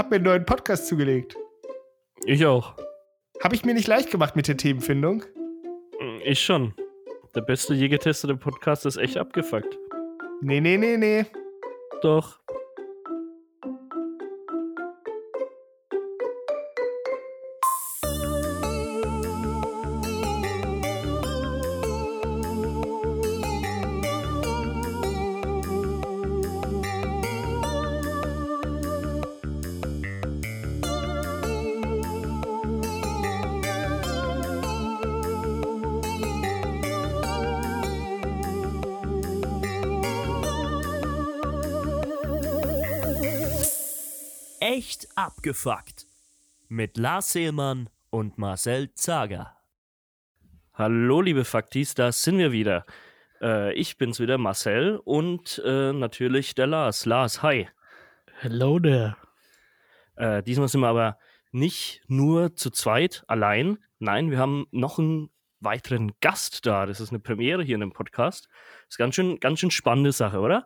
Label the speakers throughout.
Speaker 1: habe mir einen neuen Podcast zugelegt.
Speaker 2: Ich auch.
Speaker 1: Habe ich mir nicht leicht gemacht mit der Themenfindung?
Speaker 2: Ich schon. Der beste je getestete Podcast ist echt abgefuckt.
Speaker 1: Nee, nee, nee, nee.
Speaker 2: Doch.
Speaker 3: Abgefuckt. Mit Lars Seelmann und Marcel Zager.
Speaker 2: Hallo, liebe Faktis, da sind wir wieder. Äh, ich bin's wieder, Marcel, und äh, natürlich der Lars. Lars, hi.
Speaker 4: Hello there.
Speaker 2: Äh, diesmal sind wir aber nicht nur zu zweit allein. Nein, wir haben noch einen weiteren Gast da. Das ist eine Premiere hier in dem Podcast. Das ist ganz schön, ganz schön spannende Sache, oder?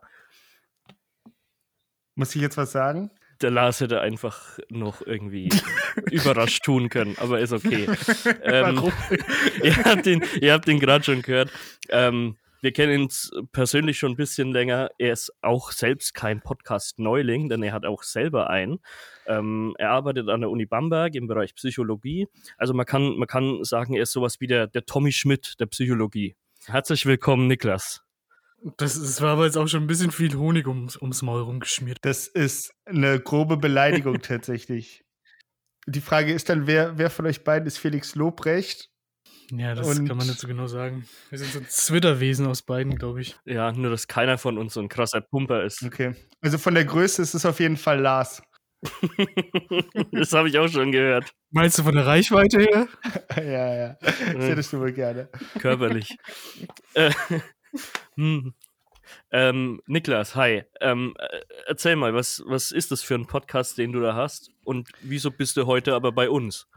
Speaker 1: Muss ich jetzt was sagen?
Speaker 2: Der Lars hätte einfach noch irgendwie überrascht tun können, aber ist okay. ähm,
Speaker 1: Warum?
Speaker 2: ihr habt ihn, ihr habt ihn gerade schon gehört. Ähm, wir kennen ihn persönlich schon ein bisschen länger. Er ist auch selbst kein Podcast-Neuling, denn er hat auch selber einen. Ähm, er arbeitet an der Uni Bamberg im Bereich Psychologie. Also man kann, man kann sagen, er ist sowas wie der, der Tommy Schmidt der Psychologie. Herzlich willkommen, Niklas.
Speaker 4: Das, das war aber jetzt auch schon ein bisschen viel Honig ums, ums Maul rumgeschmiert.
Speaker 1: Das ist eine grobe Beleidigung tatsächlich. Die Frage ist dann, wer, wer von euch beiden ist Felix Lobrecht?
Speaker 4: Ja, das
Speaker 1: Und-
Speaker 4: kann man nicht so genau sagen. Wir sind so ein Zwitterwesen aus beiden, glaube ich.
Speaker 2: Ja, nur dass keiner von uns so ein krasser Pumper ist.
Speaker 1: Okay. Also von der Größe ist es auf jeden Fall Lars.
Speaker 2: das habe ich auch schon gehört.
Speaker 4: Meinst du von der Reichweite her?
Speaker 1: ja, ja. Das hättest du wohl gerne.
Speaker 2: Körperlich. äh, hm. ähm, Niklas, hi. Ähm, äh, erzähl mal, was, was ist das für ein Podcast, den du da hast? Und wieso bist du heute aber bei uns?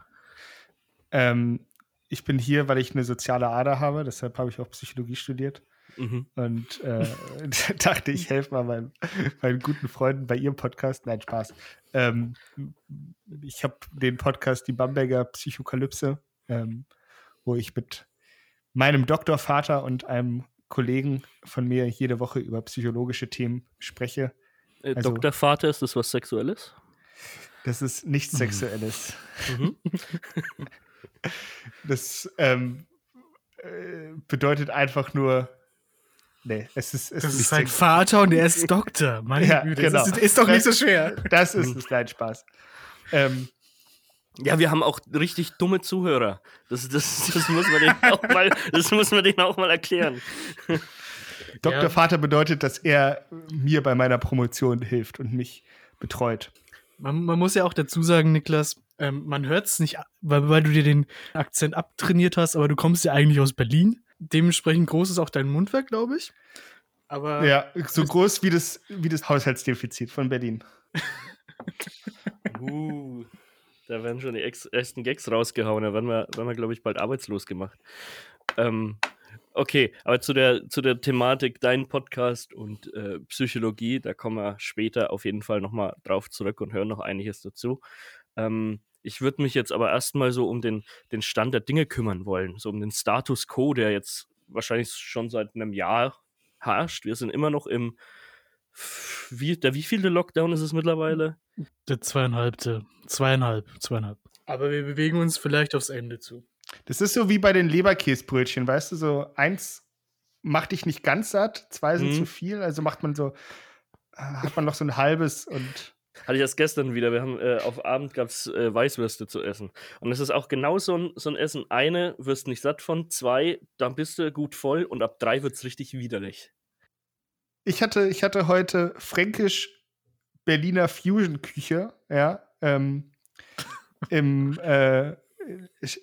Speaker 1: Ähm, ich bin hier, weil ich eine soziale Ader habe, deshalb habe ich auch Psychologie studiert.
Speaker 2: Mhm.
Speaker 1: Und äh, dachte, ich helfe mal meinen, meinen guten Freunden bei ihrem Podcast. Nein, Spaß. Ähm, ich habe den Podcast Die Bamberger Psychokalypse, ähm, wo ich mit meinem Doktorvater und einem Kollegen von mir jede Woche über psychologische Themen spreche.
Speaker 2: Äh,
Speaker 1: Also-
Speaker 2: Doktorvater, ist das was Sexuelles?
Speaker 1: Das ist nichts Sexuelles.
Speaker 2: Mhm.
Speaker 1: Das ähm, äh, bedeutet einfach nur. Nee, es ist, es
Speaker 4: Das
Speaker 1: nicht
Speaker 4: ist sein Vater und er ist Doktor. Meine
Speaker 1: Ja,
Speaker 4: Güte,
Speaker 1: genau.
Speaker 4: das ist, ist doch nicht so schwer.
Speaker 1: Das ist es, nein, Spaß. Ähm,
Speaker 2: Ja, wir haben auch richtig dumme Zuhörer. Das, das, das, muss, man denen auch mal, das muss man denen auch mal erklären.
Speaker 1: Dr.
Speaker 4: Ja.
Speaker 1: Vater bedeutet, dass er mir bei meiner Promotion hilft und mich betreut.
Speaker 4: Man, man muss ja auch dazu sagen, Niklas, ähm, man hört es nicht, weil, weil du dir den Akzent abtrainiert hast, aber du kommst ja eigentlich aus Berlin. Dementsprechend groß ist auch dein Mundwerk, glaube ich. Aber
Speaker 1: Ja, so groß wie das, wie das Haushaltsdefizit von Berlin.
Speaker 2: Uh, da werden schon die ersten Gags rausgehauen. Da werden wir, werden wir glaube ich, bald arbeitslos gemacht. Ähm, okay, aber zu der, zu der Thematik dein Podcast und äh, Psychologie, da kommen wir später auf jeden Fall nochmal drauf zurück und hören noch einiges dazu. Ähm, ich würde mich jetzt aber erstmal so um den, den Stand der Dinge kümmern wollen, so um den Status quo, der jetzt wahrscheinlich schon seit einem Jahr herrscht. Wir sind immer noch im, wie, der wievielte Lockdown ist es mittlerweile?
Speaker 4: der zweieinhalbte, zweieinhalb, zweieinhalb. Aber wir bewegen uns vielleicht aufs Ende zu.
Speaker 1: Das ist so wie bei den Leberkäsbrötchen, weißt du, so eins macht dich nicht ganz satt, zwei sind
Speaker 2: Mhm.
Speaker 1: zu viel, also macht man so, äh, hat man noch so ein halbes und
Speaker 2: Hatte ich erst gestern wieder. Wir haben äh, auf Abend gab es äh, Weißwürste zu essen. Und es ist auch genau so ein, so ein Essen. Eine wirst nicht satt von, zwei, dann bist du gut voll und ab drei wird es richtig widerlich.
Speaker 1: Ich hatte, ich hatte heute fränkisch Berliner Fusion-Küche, ja, ähm, im äh,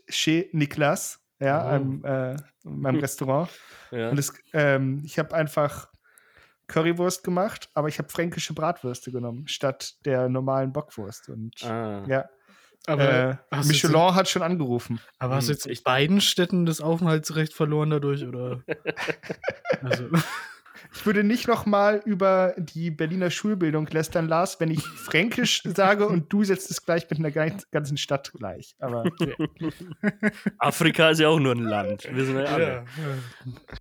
Speaker 1: Chez Niklas, ja,
Speaker 4: Oh.
Speaker 1: einem, äh, in meinem Restaurant.
Speaker 2: Ja.
Speaker 1: Und es, ähm, ich habe einfach Currywurst gemacht, aber ich habe fränkische Bratwürste genommen, statt der normalen Bockwurst. Und
Speaker 2: ah.
Speaker 1: ja,
Speaker 4: Aber,
Speaker 1: äh,
Speaker 4: jetzt-
Speaker 1: Michelin hat schon angerufen.
Speaker 4: aber hast du jetzt
Speaker 2: Ich-
Speaker 4: in beiden Städten das Aufenthaltsrecht verloren dadurch? Oder? also,
Speaker 1: ich würde nicht noch mal über die Berliner Schulbildung lästern, Lars, wenn ich Fränkisch sage und du setzt es gleich mit einer ganz- ganzen Stadt gleich. Aber
Speaker 2: Afrika ist ja auch nur ein Land. Wir ja alle.
Speaker 4: Ja,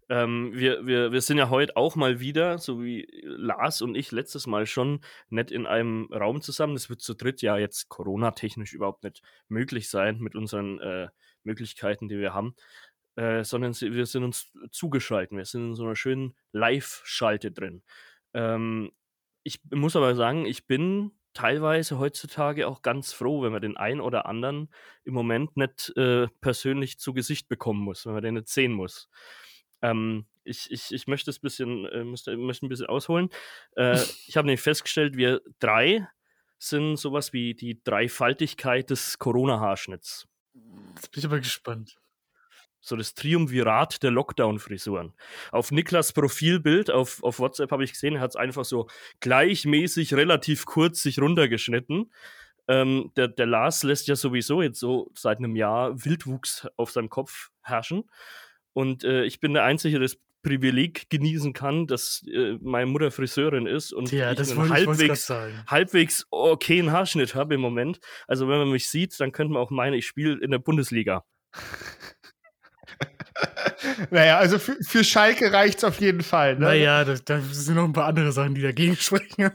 Speaker 2: Ähm, wir, wir, wir sind ja heute auch mal wieder, so wie Lars und ich letztes Mal schon, nicht in einem Raum zusammen. Das wird zu dritt ja jetzt Corona-technisch überhaupt nicht möglich sein mit unseren äh, Möglichkeiten, die wir haben. Äh, sondern wir sind uns zugeschalten. Wir sind in so einer schönen Live-Schalte drin. Ähm, ich muss aber sagen, ich bin teilweise heutzutage auch ganz froh, wenn man den einen oder anderen im Moment nicht äh, persönlich zu Gesicht bekommen muss, wenn man den nicht sehen muss. Ähm, ich, ich, ich möchte es ein bisschen, äh, müsste, möchte ein bisschen ausholen. Äh, ich habe nämlich festgestellt, wir drei sind sowas wie die Dreifaltigkeit des Corona-Haarschnitts.
Speaker 4: Jetzt bin ich aber gespannt.
Speaker 2: So das Triumvirat der Lockdown-Frisuren. Auf Niklas Profilbild auf, auf WhatsApp habe ich gesehen, er hat es einfach so gleichmäßig, relativ kurz sich runtergeschnitten. Ähm, der, der Lars lässt ja sowieso jetzt so seit einem Jahr Wildwuchs auf seinem Kopf herrschen. Und äh, ich bin der Einzige, der das Privileg genießen kann, dass äh, meine Mutter Friseurin ist und
Speaker 4: Ja,
Speaker 2: ich
Speaker 4: das
Speaker 2: einen
Speaker 4: ich
Speaker 2: halbwegs,
Speaker 4: sagen.
Speaker 2: halbwegs okayen Haarschnitt habe im Moment. Also wenn man mich sieht, dann könnte man auch meinen, ich spiele in der Bundesliga.
Speaker 1: naja, also für, für Schalke reicht es auf jeden Fall. Ne?
Speaker 4: Naja, da, da sind noch ein paar andere Sachen, die dagegen sprechen.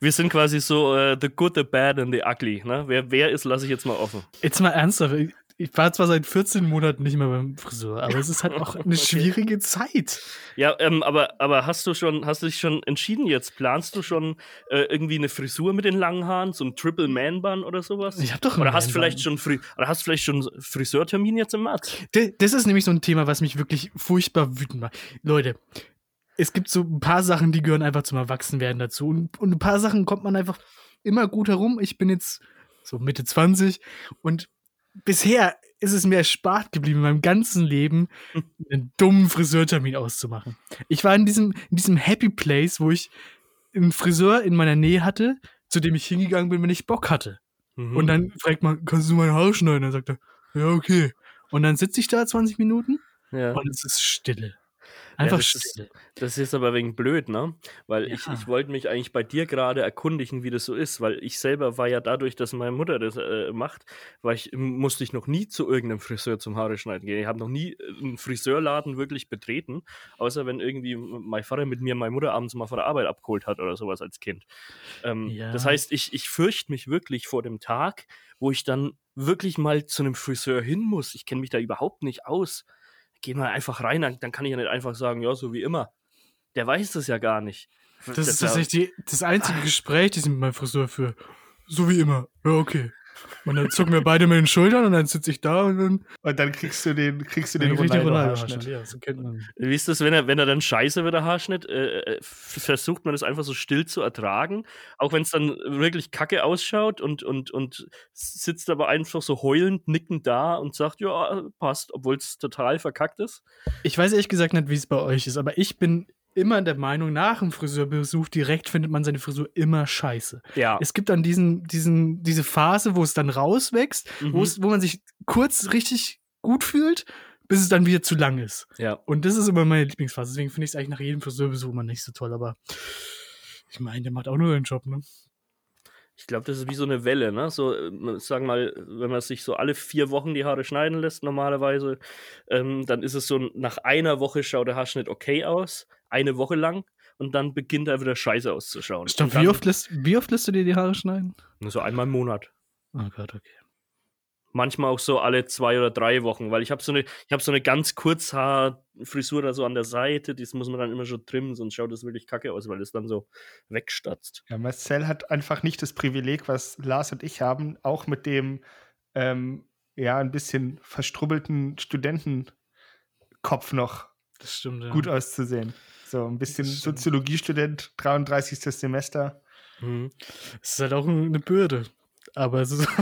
Speaker 2: Wir sind quasi so äh, the good, the bad and the ugly. Ne? Wer wer ist, lasse ich jetzt mal offen.
Speaker 4: Jetzt mal ernsthaft. Ich- war zwar seit 14 Monaten nicht mehr beim Friseur, aber es ist halt auch eine schwierige Zeit.
Speaker 2: Ja, ähm, aber, aber hast du schon, hast du dich schon entschieden jetzt? Planst du schon äh, irgendwie eine Frisur mit den langen Haaren, so ein Triple Man Bun oder sowas?
Speaker 4: Ich hab doch
Speaker 2: oder hast vielleicht schon Fri oder hast vielleicht schon Friseurtermin jetzt im März?
Speaker 4: Das ist nämlich so ein Thema, was mich wirklich furchtbar wütend macht. Leute, es gibt so ein paar Sachen, die gehören einfach zum Erwachsenwerden dazu. Und, und ein paar Sachen kommt man einfach immer gut herum. Ich bin jetzt so Mitte 20 und bisher ist es mir erspart geblieben, in meinem ganzen Leben einen dummen Friseurtermin auszumachen. Ich war in diesem, in diesem Happy Place, wo ich einen Friseur in meiner Nähe hatte, zu dem ich hingegangen bin, wenn ich Bock hatte.
Speaker 2: Mhm.
Speaker 4: Und dann fragt man, kannst du meine Haare schneiden? Dann sagt er, ja, okay. Und dann sitze ich da 20 Minuten
Speaker 2: ja.
Speaker 4: und es ist Stille. Einfach
Speaker 2: das ist-. Das ist aber wegen blöd, ne? Weil ich,
Speaker 4: Ja.
Speaker 2: ich wollte mich eigentlich bei dir gerade erkundigen, wie das so ist, weil ich selber war ja dadurch, dass meine Mutter das äh, macht, war ich, musste ich noch nie zu irgendeinem Friseur zum Haare schneiden gehen. Ich habe noch nie äh, einen Friseurladen wirklich betreten, außer wenn irgendwie mein Vater mit mir meine Mutter abends mal von der Arbeit abgeholt hat oder sowas als Kind. Ähm,
Speaker 4: Ja.
Speaker 2: Das heißt, ich, ich fürchte mich wirklich vor dem Tag, wo ich dann wirklich mal zu einem Friseur hin muss. Ich kenne mich da überhaupt nicht aus. Geh mal einfach rein, dann, dann kann ich ja nicht einfach sagen, ja, so wie immer. Der weiß das ja gar nicht.
Speaker 4: Das ist tatsächlich die, das einzige Gespräch, das ich mit meinem Friseur führe. So wie immer. Ja, okay. Und dann zucken wir beide mit den Schultern und dann sitze ich da und dann,
Speaker 1: Und dann kriegst du den, kriegst du den. Ronaldo-Haarschnitt.
Speaker 4: Ja, so.
Speaker 2: Wie ist das, wenn er, wenn er dann scheiße wird, der Haarschnitt? Äh, äh, versucht man das einfach so still zu ertragen, auch wenn es dann wirklich kacke ausschaut und, und, und sitzt aber einfach so heulend, nickend da und sagt, ja, passt, obwohl es total verkackt ist?
Speaker 4: Ich weiß ehrlich gesagt nicht, wie es bei euch ist, aber ich bin immer der Meinung, nach dem Friseurbesuch direkt findet man seine Frisur immer scheiße.
Speaker 2: Ja.
Speaker 4: Es gibt dann diesen, diesen, diese Phase, wo es dann rauswächst, wo,
Speaker 2: Mhm.
Speaker 4: wo man sich kurz richtig gut fühlt, bis es dann wieder zu lang ist.
Speaker 2: ja.
Speaker 4: Und das ist immer meine Lieblingsphase. Deswegen finde ich es eigentlich nach jedem Friseurbesuch immer nicht so toll, aber ich meine, der macht auch nur den Job, ne?
Speaker 2: Ich glaube, das ist wie so eine Welle, ne? So, äh, sagen mal, wenn man sich so alle vier Wochen die Haare schneiden lässt, normalerweise, ähm, dann ist es so, nach einer Woche schaut der Haarschnitt okay aus, eine Woche lang, und dann beginnt er wieder scheiße auszuschauen.
Speaker 4: Stopp,
Speaker 2: dann-
Speaker 4: wie oft, lässt, wie oft lässt du dir die Haare schneiden?
Speaker 2: Nur So einmal im Monat.
Speaker 4: Oh Gott, okay.
Speaker 2: Manchmal auch so alle zwei oder drei Wochen, weil ich habe so eine, ich habe so eine ganz Kurzhaarfrisur da so an der Seite, das muss man dann immer schon trimmen, sonst schaut das wirklich kacke aus, weil es dann so wegstatzt.
Speaker 1: Ja, Marcel hat einfach nicht das Privileg, was Lars und ich haben, auch mit dem ähm, ja ein bisschen verstrubbelten Studentenkopf noch
Speaker 4: Das stimmt, ja.
Speaker 1: gut auszusehen. So ein bisschen. Soziologiestudent, 33. Semester.
Speaker 2: Mhm.
Speaker 4: Es ist halt auch eine Bürde. Aber es ist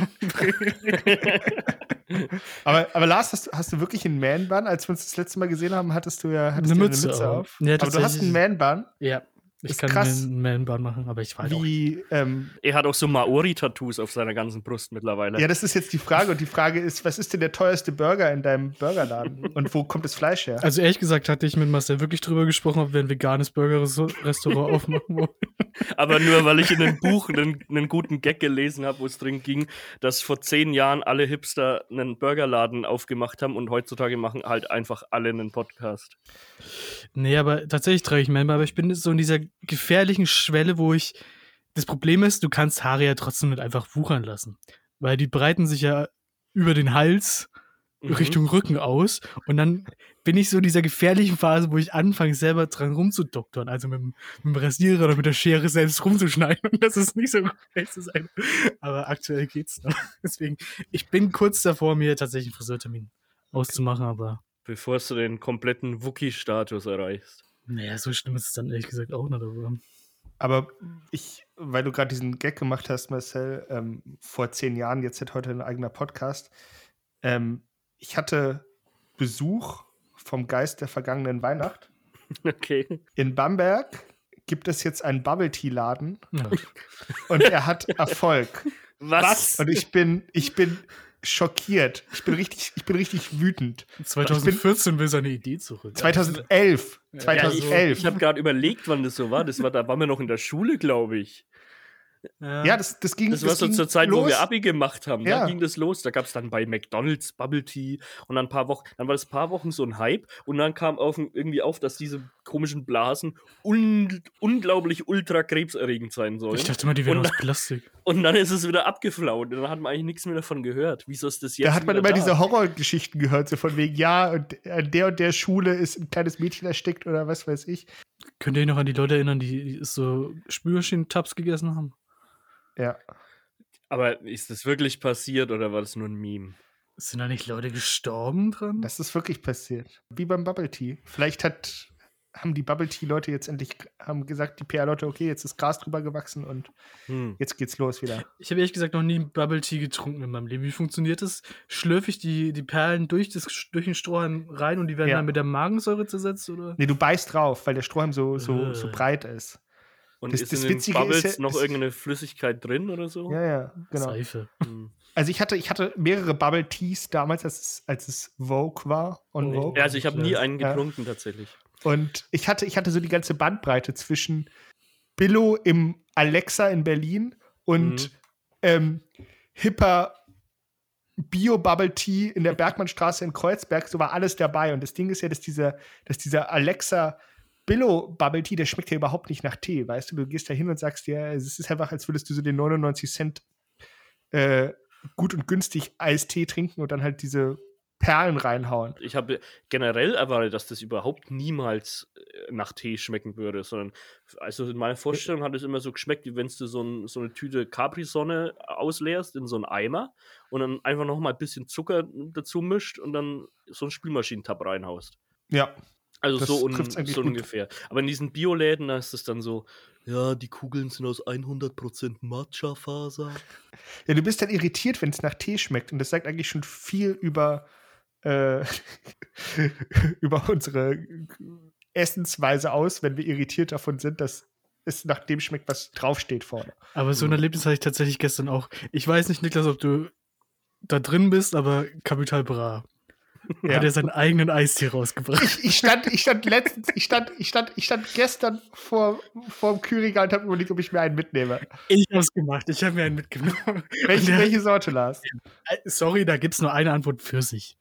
Speaker 1: Aber, aber Lars, hast, du- hast du wirklich einen Man-Bun? Als wir uns das letzte Mal gesehen haben, hattest du ja hattest
Speaker 4: Eine
Speaker 1: du ja
Speaker 4: Mütze auf. Ja,
Speaker 1: aber du hast einen Man-Bun.
Speaker 4: ja. Ich
Speaker 1: Ist
Speaker 4: kann
Speaker 1: krass.
Speaker 4: einen Man-Bun machen, aber ich weiß auch nicht.
Speaker 1: Wie, ähm,
Speaker 2: Er hat auch so Maori-Tattoos auf seiner ganzen Brust mittlerweile.
Speaker 1: ja, das ist jetzt die Frage. Und die Frage ist, was ist denn der teuerste Burger in deinem Burgerladen? Und wo kommt das Fleisch her?
Speaker 4: Also ehrlich gesagt hatte ich mit Marcel wirklich drüber gesprochen, ob wir ein veganes Burger-Restaurant aufmachen wollen.
Speaker 2: Aber nur, weil ich in einem Buch einen, einen guten Gag gelesen habe, wo es drin ging, dass vor zehn Jahren alle Hipster einen Burgerladen aufgemacht haben und heutzutage machen halt einfach alle einen Podcast.
Speaker 4: Nee, aber tatsächlich trage ich Man-Bun, aber ich bin so in dieser gefährlichen Schwelle, wo ich. Das Problem ist, du kannst Haare ja trotzdem nicht einfach wuchern lassen. Weil die breiten sich ja über den Hals
Speaker 2: Mhm.
Speaker 4: Richtung Rücken aus. Und dann bin ich so in dieser gefährlichen Phase, wo ich anfange, selber dran rumzudoktern. Also mit, dem- mit dem Rasierer oder mit der Schere selbst rumzuschneiden. Und das ist nicht so gut. ist einfach- Aber aktuell geht's noch. Deswegen, ich bin kurz davor, mir tatsächlich einen Friseurtermin auszumachen, aber
Speaker 2: Bevor du den kompletten Wookie-Status erreichst.
Speaker 4: Naja, so schlimm ist es dann ehrlich gesagt auch nicht. Aber
Speaker 1: Aber ich, weil du gerade diesen Gag gemacht hast, Marcel, ähm, vor zehn Jahren, jetzt hat heute ein eigener Podcast. Ähm, ich hatte Besuch vom Geist der vergangenen Weihnacht.
Speaker 2: Okay.
Speaker 1: In Bamberg gibt es jetzt einen Bubble Tea Laden
Speaker 4: ja.
Speaker 1: und er hat Erfolg.
Speaker 2: Was?
Speaker 1: Und ich bin, ich bin schockiert. Ich bin richtig, ich bin richtig wütend.
Speaker 4: 2014 will seine Idee zurück.
Speaker 1: 2011.
Speaker 2: Ja, ich
Speaker 1: 2011.
Speaker 2: ich habe gerade überlegt, wann das so war. Das war, da waren wir noch in der Schule, glaube ich.
Speaker 4: Ja,
Speaker 1: ja, das, das ging
Speaker 2: Das war so zur Zeit, wo
Speaker 1: los.
Speaker 2: wir Abi gemacht haben.
Speaker 1: Ja.
Speaker 2: Da ging das los. Da gab es dann bei McDonalds Bubble Tea und dann ein paar Wochen, dann war das ein paar Wochen so ein Hype und dann kam auf, irgendwie auf, dass diese komischen Blasen un unglaublich ultra krebserregend sein sollen.
Speaker 4: ich dachte mal, die wären
Speaker 2: Und-
Speaker 4: aus Plastik.
Speaker 2: Und dann ist es wieder abgeflaut. Und dann hat man eigentlich nichts mehr davon gehört. Wieso ist das jetzt?
Speaker 1: Da hat man immer
Speaker 2: da?
Speaker 1: diese Horrorgeschichten gehört, so von wegen, ja, und an der und der Schule ist ein kleines Mädchen erstickt oder was weiß ich.
Speaker 4: Könnt ihr euch noch an die Leute erinnern, die so Spülmaschinen-Tabs gegessen haben?
Speaker 1: Ja.
Speaker 2: Aber ist das wirklich passiert oder war das nur ein Meme?
Speaker 4: Sind da nicht Leute gestorben dran?
Speaker 1: Das ist wirklich passiert. Wie beim Bubble Tea. Vielleicht hat, haben die Bubble Tea-Leute jetzt endlich haben gesagt, die PR-Leute, okay, jetzt ist Gras drüber gewachsen und
Speaker 2: Hm.
Speaker 1: jetzt geht's los wieder.
Speaker 4: ich habe ehrlich gesagt noch nie Bubble Tea getrunken in meinem Leben. Wie funktioniert das? Schlürfe ich die, die Perlen durch, das, durch den Strohhalm rein und die werden
Speaker 1: Ja.
Speaker 4: dann mit der Magensäure zersetzt? Oder?
Speaker 1: Nee, du beißt drauf, weil der Strohhalm so, so,
Speaker 4: Äh.
Speaker 1: so breit ist.
Speaker 2: Und
Speaker 1: Das-
Speaker 2: ist
Speaker 1: das
Speaker 2: in den
Speaker 1: Witzige ist
Speaker 2: Bubbles
Speaker 1: ja-
Speaker 2: noch irgendeine Flüssigkeit drin oder so?
Speaker 1: Ja, ja, genau.
Speaker 4: Seife.
Speaker 2: Hm.
Speaker 1: Also ich hatte, ich hatte mehrere Bubble Teas damals, als es, als es Vogue war. On
Speaker 4: Oh.
Speaker 1: Vogue.
Speaker 2: Ja, also ich habe nie
Speaker 4: Ja.
Speaker 2: einen
Speaker 1: Ja.
Speaker 2: getrunken tatsächlich.
Speaker 1: Und ich hatte, ich hatte so die ganze Bandbreite zwischen Billo im Alexa in Berlin und
Speaker 2: Mhm.
Speaker 1: ähm, hipper Bio-Bubble Tea in der Bergmannstraße in Kreuzberg. So war alles dabei. Und das Ding ist ja, dass dieser, dass dieser Alexa Billo Bubble Tea, der schmeckt ja überhaupt nicht nach Tee. Weißt du, du gehst da hin und sagst dir, es ist einfach, als würdest du so den 99 Cent äh, gut und günstig Eistee trinken und dann halt diese Perlen reinhauen.
Speaker 2: Ich habe generell erwartet, dass das überhaupt niemals äh, nach Tee schmecken würde, sondern also in meiner Vorstellung hat es immer so geschmeckt, wie wenn du so, ein, so eine Tüte Capri-Sonne ausleerst in so einen Eimer und dann einfach noch mal ein bisschen Zucker dazu mischt und dann so einen Spülmaschinentab reinhaust.
Speaker 1: Ja.
Speaker 2: Also
Speaker 1: Das
Speaker 2: so, un, so ungefähr. Aber in diesen Bioläden, da ist es dann so, ja, die Kugeln sind aus 100% Matcha-Faser.
Speaker 1: Ja, du bist dann irritiert, wenn es nach Tee schmeckt. Und das sagt eigentlich schon viel über, äh, über unsere Essensweise aus, wenn wir irritiert davon sind, dass es nach dem schmeckt, was draufsteht vorne.
Speaker 4: Aber so ein Erlebnis hatte ich tatsächlich gestern auch. Ich weiß nicht, Niklas, ob du da drin bist, aber Capital Bra
Speaker 1: Ja.
Speaker 4: hat er seinen eigenen Eistee rausgebracht.
Speaker 1: Ich stand, ich stand letztens, ich stand, ich stand, ich stand gestern vor, vor dem Kühlregal und habe überlegt, ob ich mir einen mitnehme.
Speaker 4: Ich hab's gemacht. Ich habe mir einen mitgenommen.
Speaker 1: Welche,
Speaker 4: der-
Speaker 1: welche Sorte, Lars?
Speaker 4: Äh, Sorry, da gibt's nur eine Antwort: Pfirsich.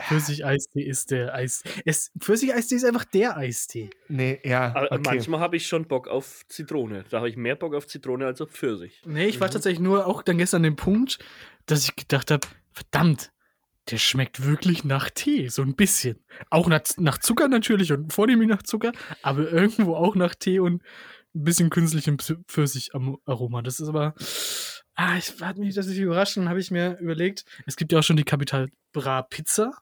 Speaker 4: Pfirsich-Eistee ist der Eis. Es, Pfirsich-Eistee ist einfach der Eistee.
Speaker 1: Nee, ja.
Speaker 2: Aber
Speaker 1: Okay.
Speaker 2: manchmal habe ich schon Bock auf Zitrone. Da habe ich mehr Bock auf Zitrone als auf Pfirsich.
Speaker 4: Nee, ich war tatsächlich nur auch dann gestern an dem Punkt, dass ich gedacht habe: verdammt, der schmeckt wirklich nach Tee, so ein bisschen. Auch nach, nach Zucker natürlich und vornehmlich nach Zucker, aber irgendwo auch nach Tee und ein bisschen künstlichem Pf- Pfirsich-Aroma. Das ist aber. Ah, ich hat mich das nicht überrascht und habe ich mir überlegt, es gibt ja auch schon die Capital Bra Pizza.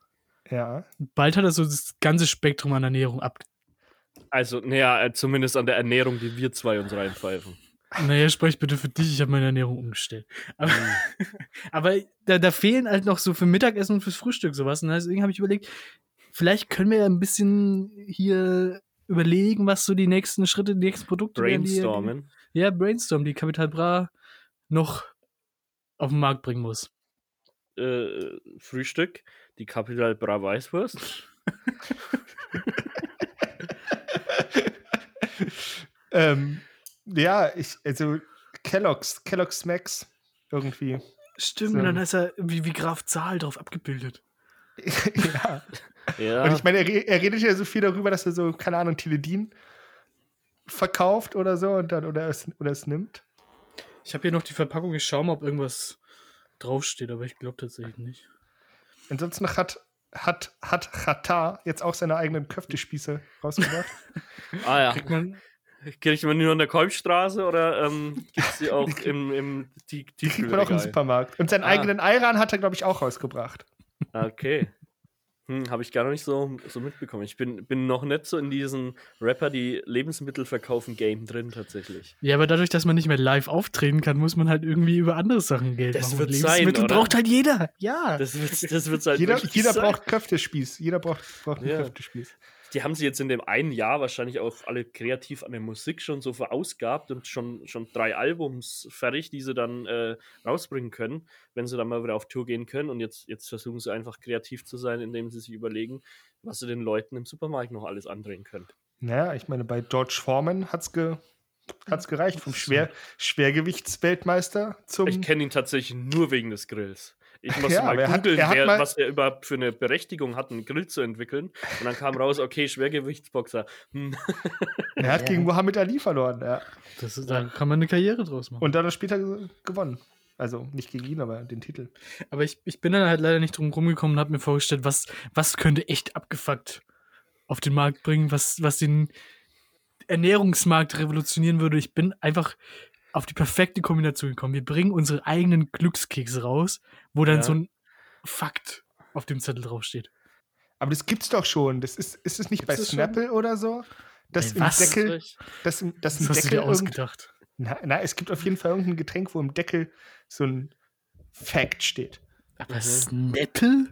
Speaker 1: Ja.
Speaker 4: Bald hat er so das ganze Spektrum an Ernährung ab.
Speaker 2: Also, naja, äh, zumindest an der Ernährung, die wir zwei uns reinpfeifen.
Speaker 4: Naja, sprich bitte für dich, ich habe meine Ernährung umgestellt. Aber, aber da, da fehlen halt noch so für Mittagessen und fürs Frühstück sowas. Und deswegen habe ich überlegt, vielleicht können wir ja ein bisschen hier überlegen, was so die nächsten Schritte, die nächsten Produkte die-
Speaker 2: Brainstormen.
Speaker 4: Ja, Brainstorm, die Capital Bra noch auf den Markt bringen muss.
Speaker 2: Äh, Frühstück, die Capital Bra Weißwurst.
Speaker 1: ähm, ja, ich, also Kellogg's, Kellogg's Max irgendwie.
Speaker 4: Stimmt,
Speaker 1: So.
Speaker 4: und dann ist er wie, wie Graf Zahl drauf abgebildet.
Speaker 1: ja.
Speaker 2: Ja,
Speaker 1: Und ich meine, er, er redet ja so viel darüber, dass er so, keine Ahnung, Teledin verkauft oder so und dann oder es, oder es nimmt.
Speaker 4: Ich habe hier noch die Verpackung, ich schau mal, ob irgendwas draufsteht, aber ich glaube tatsächlich nicht.
Speaker 1: Ansonsten hat, hat, hat Qatar jetzt auch seine eigenen Köftespieße rausgebracht.
Speaker 2: ah ja.
Speaker 4: Kriegt man,
Speaker 2: Kriegt man nur in der Kolbstraße oder ähm, gibt es die auch im, im die,
Speaker 1: Die kriegt man auch im? Supermarkt. Und seinen
Speaker 2: Ah.
Speaker 1: eigenen Ayran hat er, glaube ich, auch rausgebracht.
Speaker 2: Okay. Hm, Habe ich gar noch nicht so, so mitbekommen. Ich bin, bin noch nicht so in diesen Rapper, die Lebensmittel verkaufen Game drin tatsächlich.
Speaker 4: ja, aber dadurch, dass man nicht mehr live auftreten kann, muss man halt irgendwie über andere Sachen Geld
Speaker 2: Das
Speaker 4: machen.
Speaker 2: wird
Speaker 4: Und
Speaker 2: sein,
Speaker 4: Lebensmittel
Speaker 2: oder?
Speaker 4: braucht halt jeder. Ja.
Speaker 2: Das wird das wird's halt
Speaker 1: Jeder, jeder braucht Köftespieß. Jeder braucht, braucht einen
Speaker 2: Ja.
Speaker 1: Köftespieß.
Speaker 2: Die haben sie jetzt in dem einen Jahr wahrscheinlich auch alle kreativ an der Musik schon so verausgabt und schon, schon drei Albums fertig, die sie dann äh, rausbringen können, wenn sie dann mal wieder auf Tour gehen können. Und jetzt, jetzt versuchen sie einfach kreativ zu sein, indem sie sich überlegen, was sie den Leuten im Supermarkt noch alles andrehen können.
Speaker 1: Naja, ich meine, bei George Foreman hat es ge, hat's gereicht. Vom Schwer, Schwergewichtsweltmeister zum.
Speaker 2: Ich kenne ihn tatsächlich nur wegen des Grills. Ich muss
Speaker 1: Ja,
Speaker 2: mal
Speaker 1: er hat-
Speaker 2: googeln,
Speaker 1: er hat
Speaker 2: wer,
Speaker 1: mal-
Speaker 2: was er überhaupt für eine Berechtigung hat, einen Grill zu entwickeln. Und dann kam raus, okay, Schwergewichtsboxer. Hm.
Speaker 1: er hat
Speaker 4: Ja.
Speaker 1: gegen Muhammad Ali verloren. Ja.
Speaker 4: Das ist, da kann man eine Karriere draus machen.
Speaker 1: Und dann später ge- gewonnen. Also nicht gegen ihn, aber den Titel.
Speaker 4: Aber ich, ich bin dann halt leider nicht drum rumgekommen und habe mir vorgestellt, was, was könnte echt abgefuckt auf den Markt bringen, was, was den Ernährungsmarkt revolutionieren würde. Ich bin einfach auf die perfekte Kombination gekommen. Wir bringen unsere eigenen Glückskekse raus, wo dann
Speaker 2: Ja.
Speaker 4: so ein Fakt auf dem Zettel draufsteht.
Speaker 1: Aber das gibt's doch schon. Das ist, ist es nicht bei
Speaker 4: Gibt's das schon?
Speaker 1: Snapple oder so? Dass
Speaker 4: Ey,
Speaker 1: im
Speaker 4: was?
Speaker 1: Deckel, dass im, dass im
Speaker 4: Das hast du
Speaker 1: Deckel
Speaker 4: dir ausgedacht.
Speaker 1: na, na, es gibt auf jeden Fall irgendein Getränk, wo im Deckel so ein Fact steht.
Speaker 4: Aber
Speaker 2: Mhm.
Speaker 4: Snapple?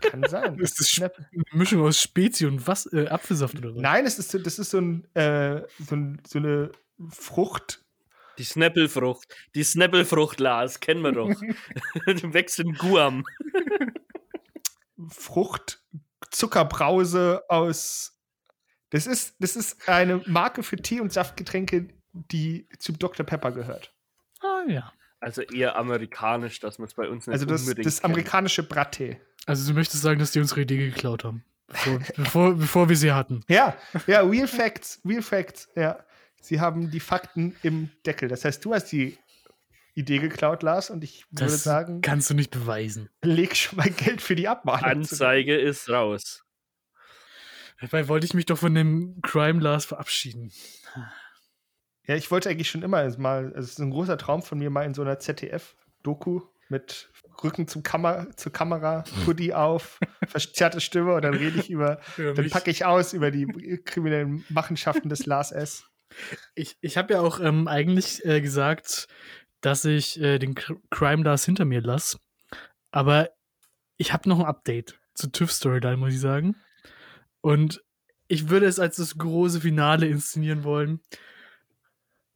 Speaker 1: Kann sein.
Speaker 4: Ist das
Speaker 1: Snapple.
Speaker 4: Eine Mischung aus Spezi und was, äh, Apfelsaft oder was?
Speaker 1: Nein, es ist so, das ist so, ein, äh, so, ein, so eine Frucht.
Speaker 2: Die Snappelfrucht. Die Snappelfrucht, Lars, kennen wir doch. Wächst in Guam.
Speaker 1: Frucht, Zuckerbrause aus. Das ist, das ist eine Marke für Tee- und Saftgetränke, die zu Dr. Pepper gehört.
Speaker 4: Ah ja.
Speaker 2: Also eher amerikanisch, dass man es bei uns nicht
Speaker 1: Also das,
Speaker 2: unbedingt
Speaker 1: das
Speaker 2: kennt.
Speaker 1: amerikanische Brattee.
Speaker 4: Also du möchtest sagen, dass die unsere Idee geklaut haben. Bevor, bevor, bevor wir sie hatten.
Speaker 1: Ja, ja, Real Facts, Real Facts, ja. Sie haben die Fakten im Deckel. Das heißt, du hast die Idee geklaut, Lars, und ich würde
Speaker 4: Das
Speaker 1: sagen,
Speaker 4: kannst du nicht beweisen.
Speaker 1: leg schon mal Geld für die Abmahnung.
Speaker 2: Anzeige ist raus.
Speaker 4: Dabei wollte ich mich doch von dem Crime Lars verabschieden.
Speaker 1: Ja, ich wollte eigentlich schon immer mal, also es ist ein großer Traum von mir, mal in so einer ZDF-Doku mit Rücken zum Kamera, zur Kamera, Hoodie auf, verzerrte Stimme und dann rede ich über, dann packe ich aus über die kriminellen Machenschaften des Lars S.
Speaker 4: Ich, ich habe ja auch ähm, eigentlich äh, gesagt, dass ich äh, den Cr- Crime Lars hinter mir lasse. Aber ich habe noch ein Update zu TÜV Storyline, muss ich sagen. Und ich würde es als das große Finale inszenieren wollen.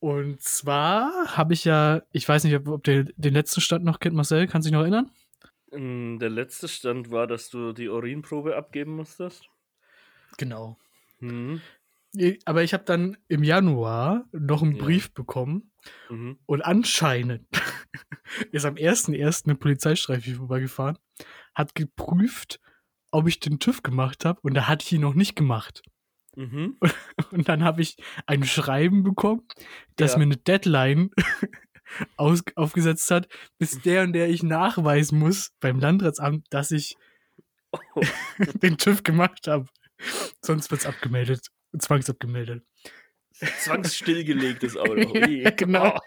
Speaker 4: Und zwar habe ich ja, ich weiß nicht, ob, ob der den letzten Stand noch kennt, Marcel, kannst du dich noch erinnern?
Speaker 2: Mm, Der letzte Stand war, dass du die Urinprobe abgeben musstest.
Speaker 4: Genau.
Speaker 2: Mhm.
Speaker 4: Aber ich habe dann im Januar noch einen
Speaker 2: Ja.
Speaker 4: Brief bekommen
Speaker 2: Mhm.
Speaker 4: und anscheinend ist am 1.1. eine Polizeistreife vorbeigefahren, hat geprüft, ob ich den TÜV gemacht habe und da hatte ich ihn noch nicht gemacht.
Speaker 2: Mhm.
Speaker 4: Und dann habe ich ein Schreiben bekommen, das
Speaker 2: Ja.
Speaker 4: mir eine Deadline aus, aufgesetzt hat, bis der und der ich nachweisen muss beim Landratsamt, dass ich
Speaker 2: Oh.
Speaker 4: den TÜV gemacht habe. Sonst wird es abgemeldet, zwangsabgemeldet.
Speaker 2: Zwangsstillgelegtes Auto. Ui.
Speaker 4: Ja, genau.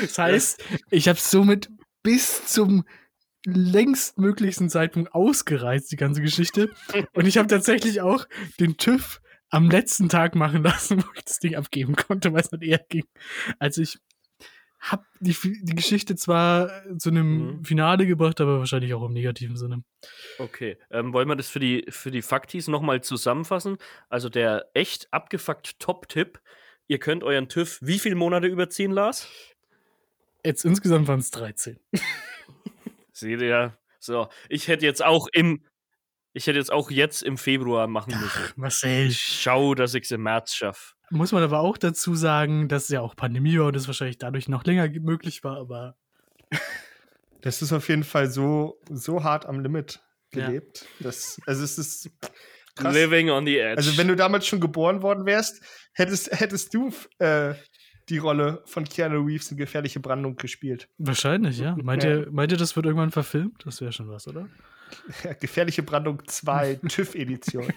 Speaker 4: Das heißt, ich habe somit bis zum längstmöglichsten Zeitpunkt ausgereizt, die ganze Geschichte. Und ich habe tatsächlich auch den TÜV am letzten Tag machen lassen, wo ich das Ding abgeben konnte, weil es nicht eher ging. Also ich hab die, die Geschichte zwar zu einem
Speaker 2: Mhm.
Speaker 4: Finale gebracht, aber wahrscheinlich auch im negativen Sinne.
Speaker 2: Okay, ähm, wollen wir das für die, für die Faktis nochmal zusammenfassen? Also der echt abgefuckt Top-Tipp, ihr könnt euren TÜV wie viele Monate überziehen, Lars?
Speaker 4: Jetzt insgesamt waren es 13.
Speaker 2: Seht ihr? So, ich hätte jetzt auch im, ich hätte jetzt auch jetzt im Februar machen müssen.
Speaker 4: Marcel.
Speaker 2: Ich schau, dass ich es im März schaffe.
Speaker 4: Muss man aber auch dazu sagen, dass ja auch Pandemie war und es wahrscheinlich dadurch noch länger ge- möglich war, aber
Speaker 1: Das ist auf jeden Fall so, so hart am Limit
Speaker 4: Ja.
Speaker 1: gelebt. Das, also es ist krass.
Speaker 2: Living on the edge.
Speaker 1: Also wenn du damals schon geboren worden wärst, hättest, hättest du äh, die Rolle von Keanu Reeves in Gefährliche Brandung gespielt.
Speaker 4: wahrscheinlich, ja. Meint,
Speaker 1: Ja.
Speaker 4: Ihr, meint ihr, das wird irgendwann verfilmt? Das wäre schon was, oder?
Speaker 1: Ja, Gefährliche Brandung 2, TÜV-Edition.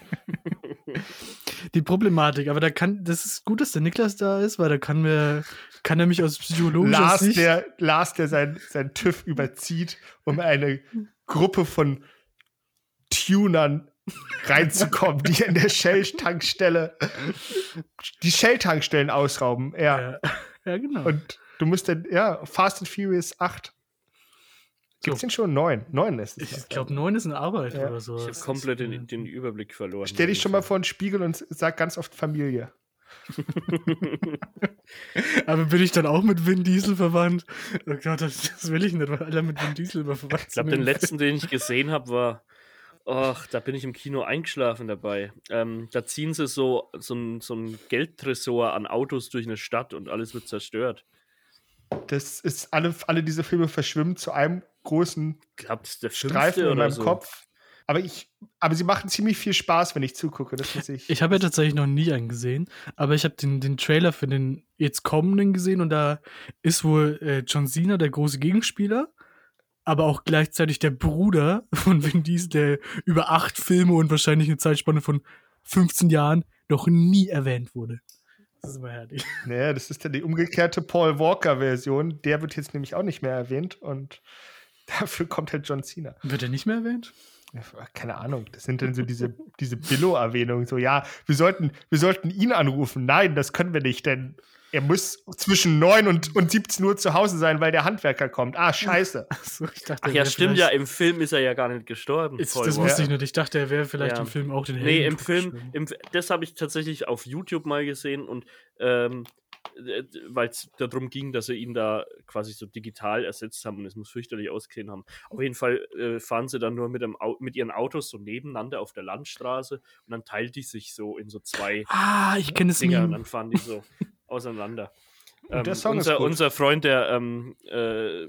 Speaker 4: Die Problematik, aber da kann, das ist gut, dass der Niklas da ist, weil da kann mir, kann er mich aus psychologischer
Speaker 1: Lars,
Speaker 4: Sicht.
Speaker 1: der, Lars, der sein, sein TÜV überzieht, um eine Gruppe von Tunern reinzukommen, die in der Shell-Tankstelle die Shell-Tankstellen ausrauben. Ja.
Speaker 4: ja, ja, genau.
Speaker 1: Und du musst dann, ja, Fast and Furious 8. Gibt's
Speaker 4: So.
Speaker 1: den schon? 9. 9 ist es.
Speaker 4: ich glaube, neun ist eine Arbeit
Speaker 1: Ja.
Speaker 4: oder so.
Speaker 2: ich habe komplett den, den Überblick verloren.
Speaker 1: Stell dich schon mal vor den Spiegel und sag ganz oft Familie.
Speaker 4: Aber bin ich dann auch mit Vin Diesel verwandt? Oh Gott, das, das will ich nicht, weil alle mit Vin Diesel immer verwandt
Speaker 2: Ich glaube,
Speaker 4: sind.
Speaker 2: den letzten, den ich gesehen habe, war. Ach, da bin ich im Kino eingeschlafen dabei. Ähm, da ziehen sie so, so ein, so ein Geldtresor an Autos durch eine Stadt und alles wird zerstört.
Speaker 1: Das ist, alle, alle diese Filme verschwimmen zu einem großen
Speaker 2: der
Speaker 1: Streifen in meinem
Speaker 2: so.
Speaker 1: Kopf. Aber ich, aber sie machen ziemlich viel Spaß, wenn ich zugucke. Das muss ich.
Speaker 4: Ich habe ja tatsächlich noch nie einen gesehen, aber ich habe den, den Trailer für den jetzt kommenden gesehen und da ist wohl äh, John Cena der große Gegenspieler, aber auch gleichzeitig der Bruder von Vin Diesel, der über acht Filme und wahrscheinlich eine Zeitspanne von 15 Jahren noch nie erwähnt wurde. Das ist immer herrlich.
Speaker 1: Naja, das ist dann die umgekehrte Paul Walker-Version. Der wird jetzt nämlich auch nicht mehr erwähnt und dafür kommt halt John Cena.
Speaker 4: Wird er nicht mehr erwähnt?
Speaker 1: Keine Ahnung, das sind dann so diese, diese Billo-Erwähnungen. So, ja, wir sollten, wir sollten ihn anrufen. Nein, das können wir nicht, denn er muss zwischen 9 und, und 17 Uhr zu Hause sein, weil der Handwerker kommt. Ah, scheiße.
Speaker 4: Achso, ich dachte,
Speaker 2: Ach ja, stimmt ja, im Film ist er ja gar nicht gestorben.
Speaker 4: Ist, das wusste ich nicht. Ich dachte, er wäre vielleicht
Speaker 2: Ja.
Speaker 4: im Film auch den
Speaker 2: Nee, im Film, im, das habe ich tatsächlich auf YouTube mal gesehen und ähm, weil es darum ging, dass sie ihn da quasi so digital ersetzt haben und es muss fürchterlich ausgesehen haben. Auf jeden Fall äh, fahren sie dann nur mit, dem mit ihren Autos so nebeneinander auf der Landstraße und dann teilt die sich so in so zwei
Speaker 4: Ah, ich kenne das
Speaker 2: Dinger und dann fahren die so auseinander. Ähm, unser, unser Freund, der, ähm, äh,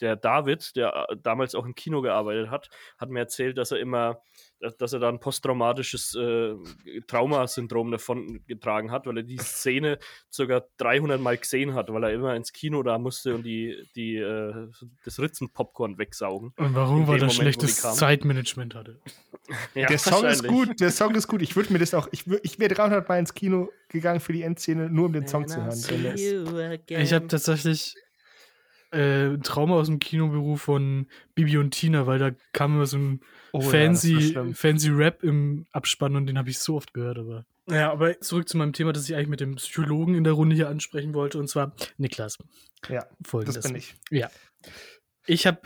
Speaker 2: der David, der äh, damals auch im Kino gearbeitet hat, hat mir erzählt, dass er immer, dass, er da ein posttraumatisches äh, Traumasyndrom davon getragen hat, weil er die Szene sogar 300 Mal gesehen hat, weil er immer ins Kino da musste und die, die, äh, das Ritzenpopcorn wegsaugen.
Speaker 4: Und warum? Weil er schlechtes. Zeitmanagement hatte.
Speaker 2: Ja,
Speaker 1: der Song ist gut, der Song ist gut. Ich würde mir das auch, ich, ich wäre 300 Mal ins Kino gegangen für die Endszene, nur um den Song zu hören.
Speaker 4: Ich habe tatsächlich äh, ein Trauma aus dem Kinoberuf von Bibi und Tina, weil da kam immer so ein
Speaker 1: Oh ja,
Speaker 4: fancy,
Speaker 1: schlimm.
Speaker 4: fancy Rap im Abspann und den habe ich so oft gehört. Aber ja, aber zurück zu meinem Thema, das ich eigentlich mit dem Psychologen in der Runde hier ansprechen wollte, und zwar Niklas.
Speaker 1: Ja,
Speaker 4: Folgendes.
Speaker 1: das bin ich.
Speaker 4: Ja. Ich habe.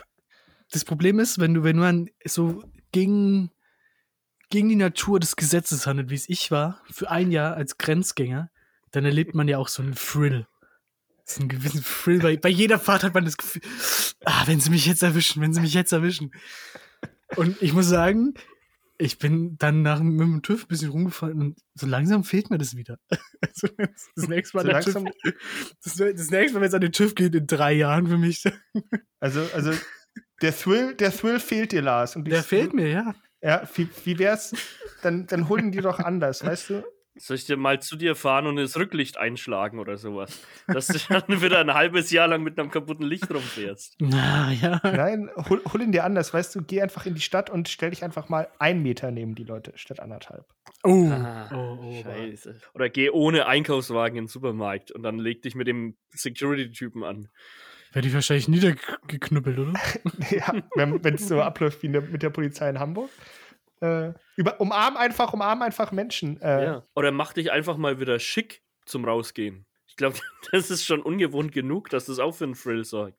Speaker 4: Das Problem ist, wenn du, wenn man so gegen, gegen die Natur des Gesetzes handelt, wie es ich war, für ein Jahr als Grenzgänger, dann erlebt man ja auch so einen Thrill. So einen gewissen Thrill. Bei, bei jeder Fahrt hat man das Gefühl, ah, wenn sie mich jetzt erwischen, wenn sie mich jetzt erwischen. Und ich muss sagen, ich bin dann nach mit dem TÜV ein bisschen rumgefahren und so langsam fehlt mir das wieder. Also das, das nächste Mal,
Speaker 1: So
Speaker 4: der TÜV,
Speaker 1: langsam-
Speaker 4: das, das nächste Mal, wenn es an den TÜV geht, in drei Jahren für mich,
Speaker 1: Also, also der Thrill, der Thrill fehlt dir, Lars. Und
Speaker 4: der fehlt mir, ja.
Speaker 1: Ja, wie, wie wär's? Dann, dann holen die doch anders, weißt du?
Speaker 2: Soll ich dir mal zu dir fahren und das Rücklicht einschlagen oder sowas? Dass du dann wieder ein halbes Jahr lang mit einem kaputten Licht rumfährst.
Speaker 4: Na ja.
Speaker 1: Nein, hol, hol ihn dir anders, weißt du? Geh einfach in die Stadt und stell dich einfach mal einen Meter neben die Leute statt anderthalb.
Speaker 4: Oh.
Speaker 2: Ah,
Speaker 4: oh, oh
Speaker 2: Scheiße. Oder geh ohne Einkaufswagen in den Supermarkt und dann leg dich mit dem Security-Typen an.
Speaker 4: Werde ich wahrscheinlich niedergeknüppelt, oder?
Speaker 1: ja, wenn es so abläuft wie in der, mit der Polizei in Hamburg. Äh, über, umarm einfach, umarm einfach Menschen. Äh,
Speaker 2: Ja. Oder mach dich einfach mal wieder schick zum Rausgehen. Ich glaube, das ist schon ungewohnt genug, dass das auch für einen Thrill sorgt.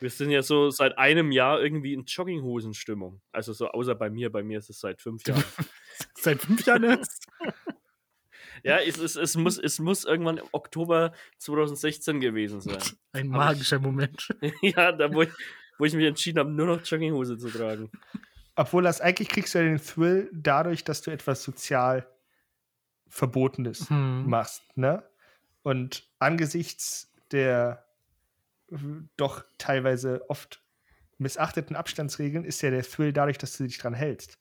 Speaker 2: Wir sind ja so seit einem Jahr irgendwie in Jogginghosen-Stimmung. Also so außer bei mir, bei mir ist es seit fünf Jahren.
Speaker 4: Seit fünf Jahren erst.
Speaker 2: ja, es, es, es, muss, es muss irgendwann im Oktober 2016 gewesen sein.
Speaker 4: Ein magischer Moment.
Speaker 2: ja, da wo ich, wo ich mich entschieden habe, nur noch Jogginghose zu tragen.
Speaker 1: Obwohl das eigentlich kriegst du ja den Thrill dadurch, dass du etwas sozial Verbotenes
Speaker 4: Hm.
Speaker 1: machst, ne? Und angesichts der doch teilweise oft missachteten Abstandsregeln ist ja der Thrill dadurch, dass du dich dran hältst.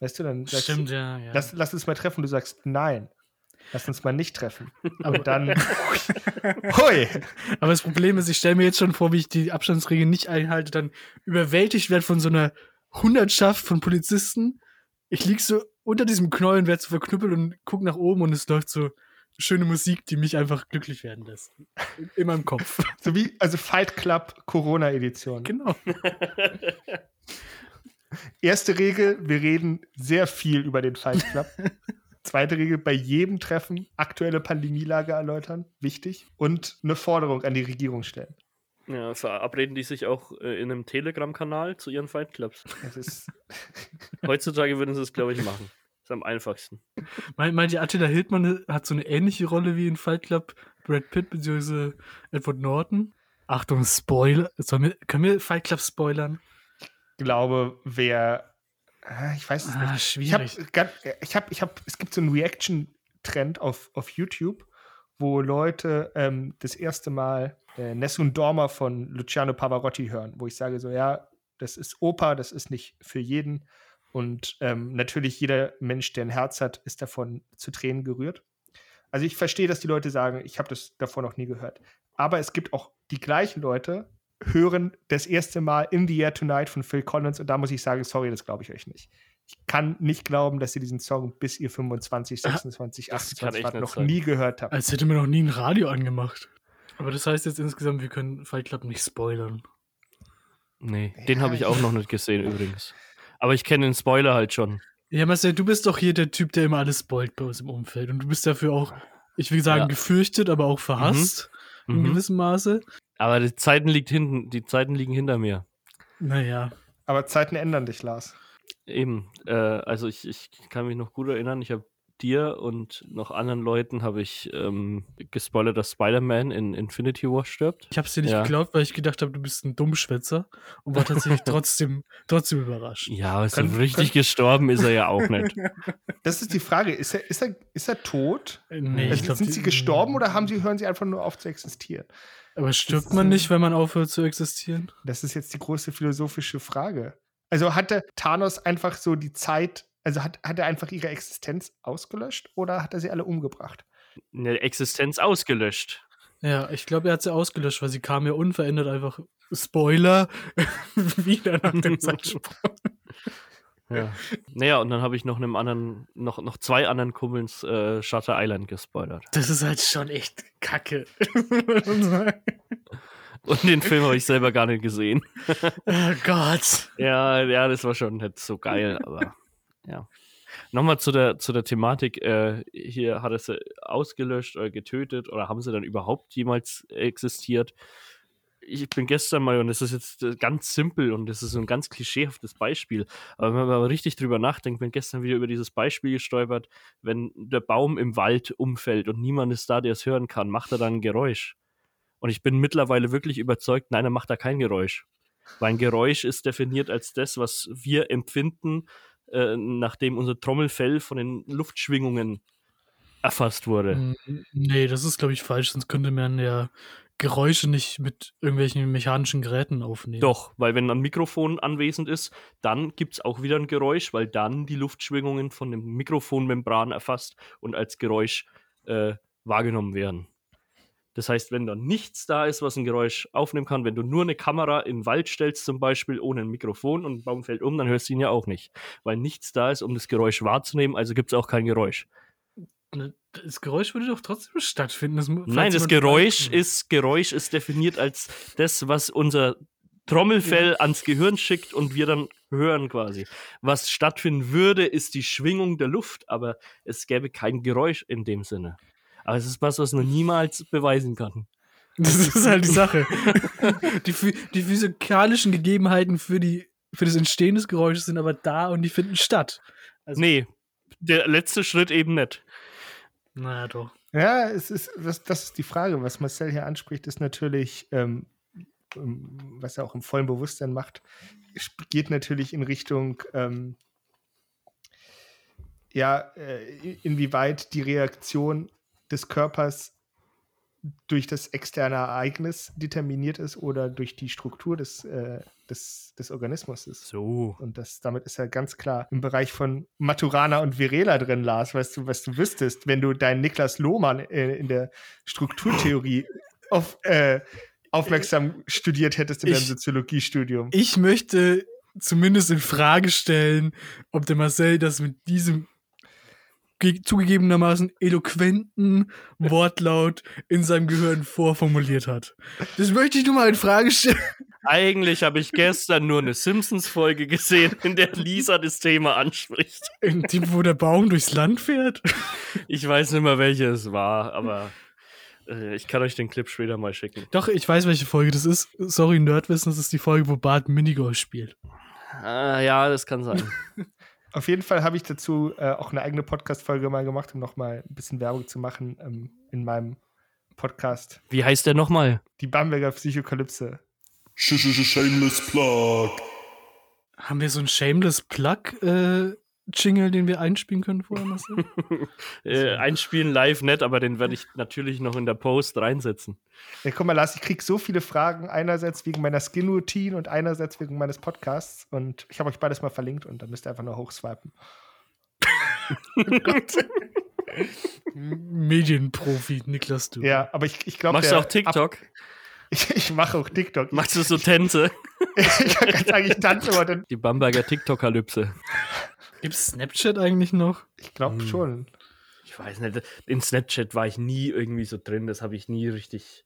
Speaker 1: Weißt du, dann sagst
Speaker 4: Stimmt,
Speaker 1: du,
Speaker 4: ja. ja.
Speaker 1: lass, lass uns mal treffen, du sagst nein. Lass uns mal nicht treffen.
Speaker 4: aber,
Speaker 1: dann, hui,
Speaker 4: aber das Problem ist, ich stelle mir jetzt schon vor, wie ich die Abstandsregeln nicht einhalte, dann überwältigt werde von so einer Hundertschaft von Polizisten. Ich lieg so unter diesem Knollen, werde so verknüppelt und guck nach oben und es läuft so schöne Musik, die mich einfach glücklich werden lässt. In meinem Kopf.
Speaker 1: so wie, also Fight Club Corona-Edition.
Speaker 4: genau.
Speaker 1: Erste Regel, wir reden sehr viel über den Fight Club. Zweite Regel, bei jedem Treffen aktuelle Pandemielage erläutern, wichtig. Und eine Forderung an die Regierung stellen.
Speaker 2: Ja, verabreden die sich auch äh, in einem Telegram-Kanal zu ihren Fight Clubs. Heutzutage würden sie es, glaube ich, machen. Ist am einfachsten.
Speaker 4: Meint, meint ihr, Attila Hildmann hat so eine ähnliche Rolle wie in Fight Club Brad Pitt bzw. Edward Norton? Achtung, Spoiler. Wir, können wir Fight Club spoilern?
Speaker 1: glaube, wer. ah, Ich weiß es
Speaker 4: Ah,
Speaker 1: nicht. Ich habe,
Speaker 4: schwierig.
Speaker 1: ich habe, ich habe, es gibt so einen Reaction-Trend auf, auf YouTube, wo Leute ähm, das erste Mal äh, Nessun Dorma von Luciano Pavarotti hören, wo ich sage so, ja, das ist Oper, das ist nicht für jeden. Und ähm, natürlich jeder Mensch, der ein Herz hat, ist davon zu Tränen gerührt. Also ich verstehe, dass die Leute sagen, ich habe das davor noch nie gehört. Aber es gibt auch die gleichen Leute, hören das erste Mal In the Air Tonight von Phil Collins und da muss ich sagen, sorry, das glaube ich euch nicht. Ich kann nicht glauben, dass ihr diesen Song bis ihr 25, 26,
Speaker 2: das kann
Speaker 1: 28
Speaker 2: echt
Speaker 1: wart,
Speaker 2: nicht
Speaker 1: noch
Speaker 2: sein.
Speaker 1: nie gehört habt.
Speaker 4: Als hätte man noch nie ein Radio angemacht. Aber das heißt jetzt insgesamt, wir können Fight Club nicht spoilern.
Speaker 2: Nee, den habe ich auch noch nicht gesehen übrigens. Aber ich kenne den Spoiler halt schon.
Speaker 4: Ja, Marcel, du bist doch hier der Typ, der immer alles spoilt bei uns im Umfeld. Und du bist dafür auch, ich will sagen,
Speaker 2: Ja.
Speaker 4: gefürchtet, aber auch verhasst. In
Speaker 2: Mhm.
Speaker 4: gewissem Maße.
Speaker 2: Aber die Zeiten, liegt hinten, die Zeiten liegen hinter mir.
Speaker 4: Naja.
Speaker 1: Aber Zeiten ändern dich, Lars.
Speaker 2: Eben. Äh, also ich, ich kann mich noch gut erinnern, ich habe dir und noch anderen Leuten habe ich ähm, gespoilert, dass Spider-Man in Infinity War stirbt.
Speaker 4: Ich hab's dir nicht
Speaker 2: Ja.
Speaker 4: geglaubt, weil ich gedacht habe, du bist ein Dummschwätzer und war tatsächlich trotzdem, trotzdem überrascht.
Speaker 2: Ja, aber so
Speaker 1: Können-
Speaker 2: richtig gestorben ist er ja auch nicht.
Speaker 1: Das ist die Frage. Ist er, ist er, ist er tot?
Speaker 4: Äh, Nee,
Speaker 1: Also
Speaker 4: ich glaub,
Speaker 1: sind sie gestorben oder haben sie, hören sie einfach nur auf zu existieren?
Speaker 4: Aber stirbt man nicht, wenn man aufhört zu existieren?
Speaker 1: Das ist jetzt die große philosophische Frage. Also hatte Thanos einfach so die Zeit, also hat, hat er einfach ihre Existenz ausgelöscht oder hat er sie alle umgebracht?
Speaker 2: Eine Existenz ausgelöscht.
Speaker 4: Ja, ich glaube, er hat sie ausgelöscht, weil sie kam ja unverändert einfach, Spoiler, wieder nach dem Zeitsprung.
Speaker 2: Ja. Naja, und dann habe ich noch einem anderen, noch, noch zwei anderen Kumpels äh, Shutter Island gespoilert.
Speaker 4: Das ist halt schon echt kacke.
Speaker 2: Und den Film habe ich selber gar nicht gesehen.
Speaker 4: oh Gott.
Speaker 2: Ja, ja, das war schon nicht so geil, aber ja. Nochmal zu der, zu der Thematik, äh, hier hat er sie ausgelöscht oder getötet oder haben sie dann überhaupt jemals existiert? Ich bin gestern mal, und das ist jetzt äh, ganz simpel und das ist ein ganz klischeehaftes Beispiel, aber wenn man richtig drüber nachdenkt, bin gestern wieder über dieses Beispiel gestolpert, wenn der Baum im Wald umfällt und niemand ist da, der es hören kann, macht er dann ein Geräusch. Und ich bin mittlerweile wirklich überzeugt, nein, er macht da kein Geräusch. Weil ein Geräusch ist definiert als das, was wir empfinden, äh, nachdem unser Trommelfell von den Luftschwingungen erfasst wurde.
Speaker 4: Mm, Nee, das ist, glaube ich, falsch, sonst könnte man ja Geräusche nicht mit irgendwelchen mechanischen Geräten aufnehmen.
Speaker 2: Doch, weil wenn ein Mikrofon anwesend ist, dann gibt es auch wieder ein Geräusch, weil dann die Luftschwingungen von dem Mikrofonmembran erfasst und als Geräusch äh, wahrgenommen werden. Das heißt, wenn da nichts da ist, was ein Geräusch aufnehmen kann, wenn du nur eine Kamera den Wald stellst, zum Beispiel ohne ein Mikrofon und ein Baum fällt um, dann hörst du ihn ja auch nicht. Weil nichts da ist, um das Geräusch wahrzunehmen, also gibt es auch kein Geräusch.
Speaker 4: Ne, Das Geräusch würde doch trotzdem stattfinden. Das,
Speaker 2: Nein, das Geräusch ist, Geräusch ist definiert als das, was unser Trommelfell ans Gehirn schickt und wir dann hören quasi. Was stattfinden würde, ist die Schwingung der Luft, aber es gäbe kein Geräusch in dem Sinne. Aber es ist was, was man niemals beweisen kann.
Speaker 4: Das ist halt die Sache. die, die physikalischen Gegebenheiten für, die, für das Entstehen des Geräusches sind aber da und die finden statt. Also-
Speaker 2: Nee, der letzte Schritt eben nicht.
Speaker 4: Naja, doch.
Speaker 1: Ja, es ist, das, das ist die Frage. Was Marcel hier anspricht, ist natürlich, ähm, ähm, was er auch im vollen Bewusstsein macht, geht natürlich in Richtung, ähm, ja, äh, inwieweit die Reaktion des Körpers durch das externe Ereignis determiniert ist oder durch die Struktur des, äh, des, des Organismus ist.
Speaker 2: So.
Speaker 1: Und das, damit ist er ganz klar im Bereich von Maturana und Virela drin, Lars, weißt du, was du wüsstest, wenn du deinen Niklas Lohmann äh, in der Strukturtheorie auf, äh, aufmerksam studiert hättest in deinem
Speaker 4: Ich-
Speaker 1: Soziologiestudium.
Speaker 4: Ich möchte zumindest in Frage stellen, ob der Marcel das mit diesem zugegebenermaßen eloquenten Wortlaut in seinem Gehirn vorformuliert hat. Das möchte ich nur mal in Frage stellen.
Speaker 2: Eigentlich habe ich gestern nur eine Simpsons-Folge gesehen, in der Lisa das Thema anspricht.
Speaker 4: In dem, wo der Baum durchs Land fährt.
Speaker 2: Ich weiß nicht mehr, welche es war, aber äh, ich kann euch den Clip später mal schicken.
Speaker 4: Doch, ich weiß, welche Folge das ist. Sorry, Nerdwissen, das ist die Folge, wo Bart Minigolf spielt.
Speaker 2: Ah, ja, das kann sein.
Speaker 1: Auf jeden Fall habe ich dazu äh, auch eine eigene Podcast-Folge mal gemacht, um nochmal ein bisschen Werbung zu machen ähm, in meinem Podcast.
Speaker 2: Wie heißt der nochmal?
Speaker 1: Die Bamberger Psychokalypse.
Speaker 5: Sh -sh -sh Shameless Plug.
Speaker 4: Haben wir so einen Shameless Plug äh, Jingle, den wir einspielen können vorher, Marcel?
Speaker 2: Äh, einspielen live nicht, aber den werde ich natürlich noch in der Post reinsetzen.
Speaker 1: Ja, guck mal, Lars, ich krieg so viele Fragen. Einerseits wegen meiner Skin-Routine und einerseits wegen meines Podcasts. Und ich habe euch beides mal verlinkt und dann müsst ihr einfach nur hochswipen.
Speaker 4: Medienprofi, Niklas, du.
Speaker 1: Ja, aber ich, ich glaube.
Speaker 2: Machst du auch TikTok?
Speaker 1: Ich ich mache auch TikTok.
Speaker 2: Machst du so Tänze?
Speaker 1: ich kann sagen, ich tanze immer. Dann,
Speaker 2: Die Bamberger TikTokalypse.
Speaker 4: Gibt es Snapchat eigentlich noch?
Speaker 1: ich glaube
Speaker 2: Hm.
Speaker 1: schon.
Speaker 2: Ich weiß nicht, in Snapchat war ich nie irgendwie so drin, das habe ich nie richtig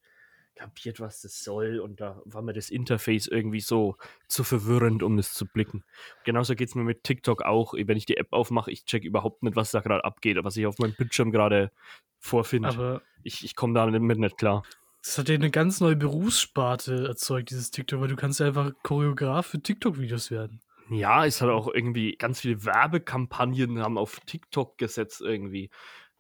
Speaker 2: kapiert, was das soll und da war mir das Interface irgendwie so zu verwirrend, um das zu blicken. Genauso geht es mir mit TikTok auch, wenn ich die App aufmache, ich check überhaupt nicht, was da gerade abgeht, was ich auf meinem Bildschirm gerade vorfinde.
Speaker 4: Aber
Speaker 2: Ich, ich komme damit nicht klar.
Speaker 4: Das hat ja eine ganz neue Berufssparte erzeugt, dieses TikTok, weil du kannst ja einfach Choreograf für TikTok-Videos werden.
Speaker 2: Ja, es hat auch irgendwie ganz viele Werbekampagnen haben auf TikTok gesetzt irgendwie.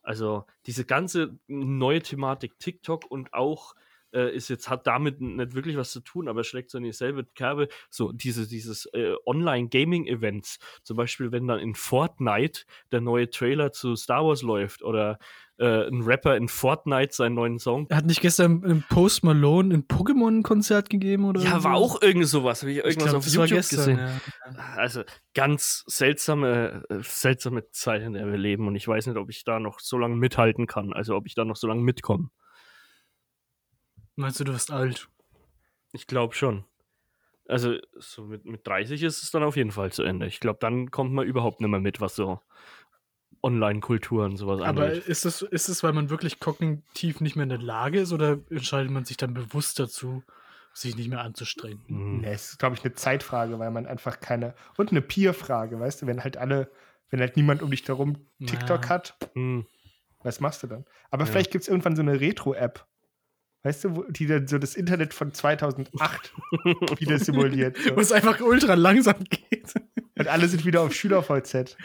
Speaker 2: Also diese ganze neue Thematik TikTok und auch äh, ist jetzt hat damit nicht wirklich was zu tun, aber schlägt so in dieselbe Kerbe. So diese dieses äh, Online-Gaming-Events, zum Beispiel wenn dann in Fortnite der neue Trailer zu Star Wars läuft oder äh, ein Rapper in Fortnite seinen neuen Song
Speaker 4: Hat nicht gestern ein Post Malone ein Pokémon-Konzert gegeben oder
Speaker 2: ja, war auch irgend sowas, habe ich
Speaker 4: Ich
Speaker 2: irgendwas
Speaker 4: glaub,
Speaker 2: auf YouTube
Speaker 4: gestern,
Speaker 2: gesehen.
Speaker 4: ja.
Speaker 2: Also ganz seltsame, äh, seltsame Zeit, in der wir leben. Und ich weiß nicht, ob ich da noch so lange mithalten kann. Also ob ich da noch so lange mitkomme.
Speaker 4: Meinst du, du wirst alt?
Speaker 2: Ich glaube schon. Also so mit, mit 30 ist es dann auf jeden Fall zu Ende. Ich glaube, dann kommt man überhaupt nicht mehr mit, was so Online-Kultur und sowas
Speaker 4: Aber
Speaker 2: angeht.
Speaker 4: ist es, ist es, weil man wirklich kognitiv nicht mehr in der Lage ist oder entscheidet man sich dann bewusst dazu, sich nicht mehr anzustrengen?
Speaker 2: Hm.
Speaker 1: Nee, es ist, glaube ich, eine Zeitfrage, weil man einfach keine. Und eine Peer-Frage, weißt du, wenn halt alle, wenn halt niemand um dich herum TikTok
Speaker 4: Ja.
Speaker 1: hat,
Speaker 2: Hm.
Speaker 1: was machst du dann? Aber
Speaker 2: Ja.
Speaker 1: vielleicht gibt es irgendwann so eine Retro-App. Weißt du, wo, die dann so das Internet von 2008 wieder simuliert. So.
Speaker 4: Wo es einfach ultra langsam geht.
Speaker 1: Und alle sind wieder auf SchülerVZ.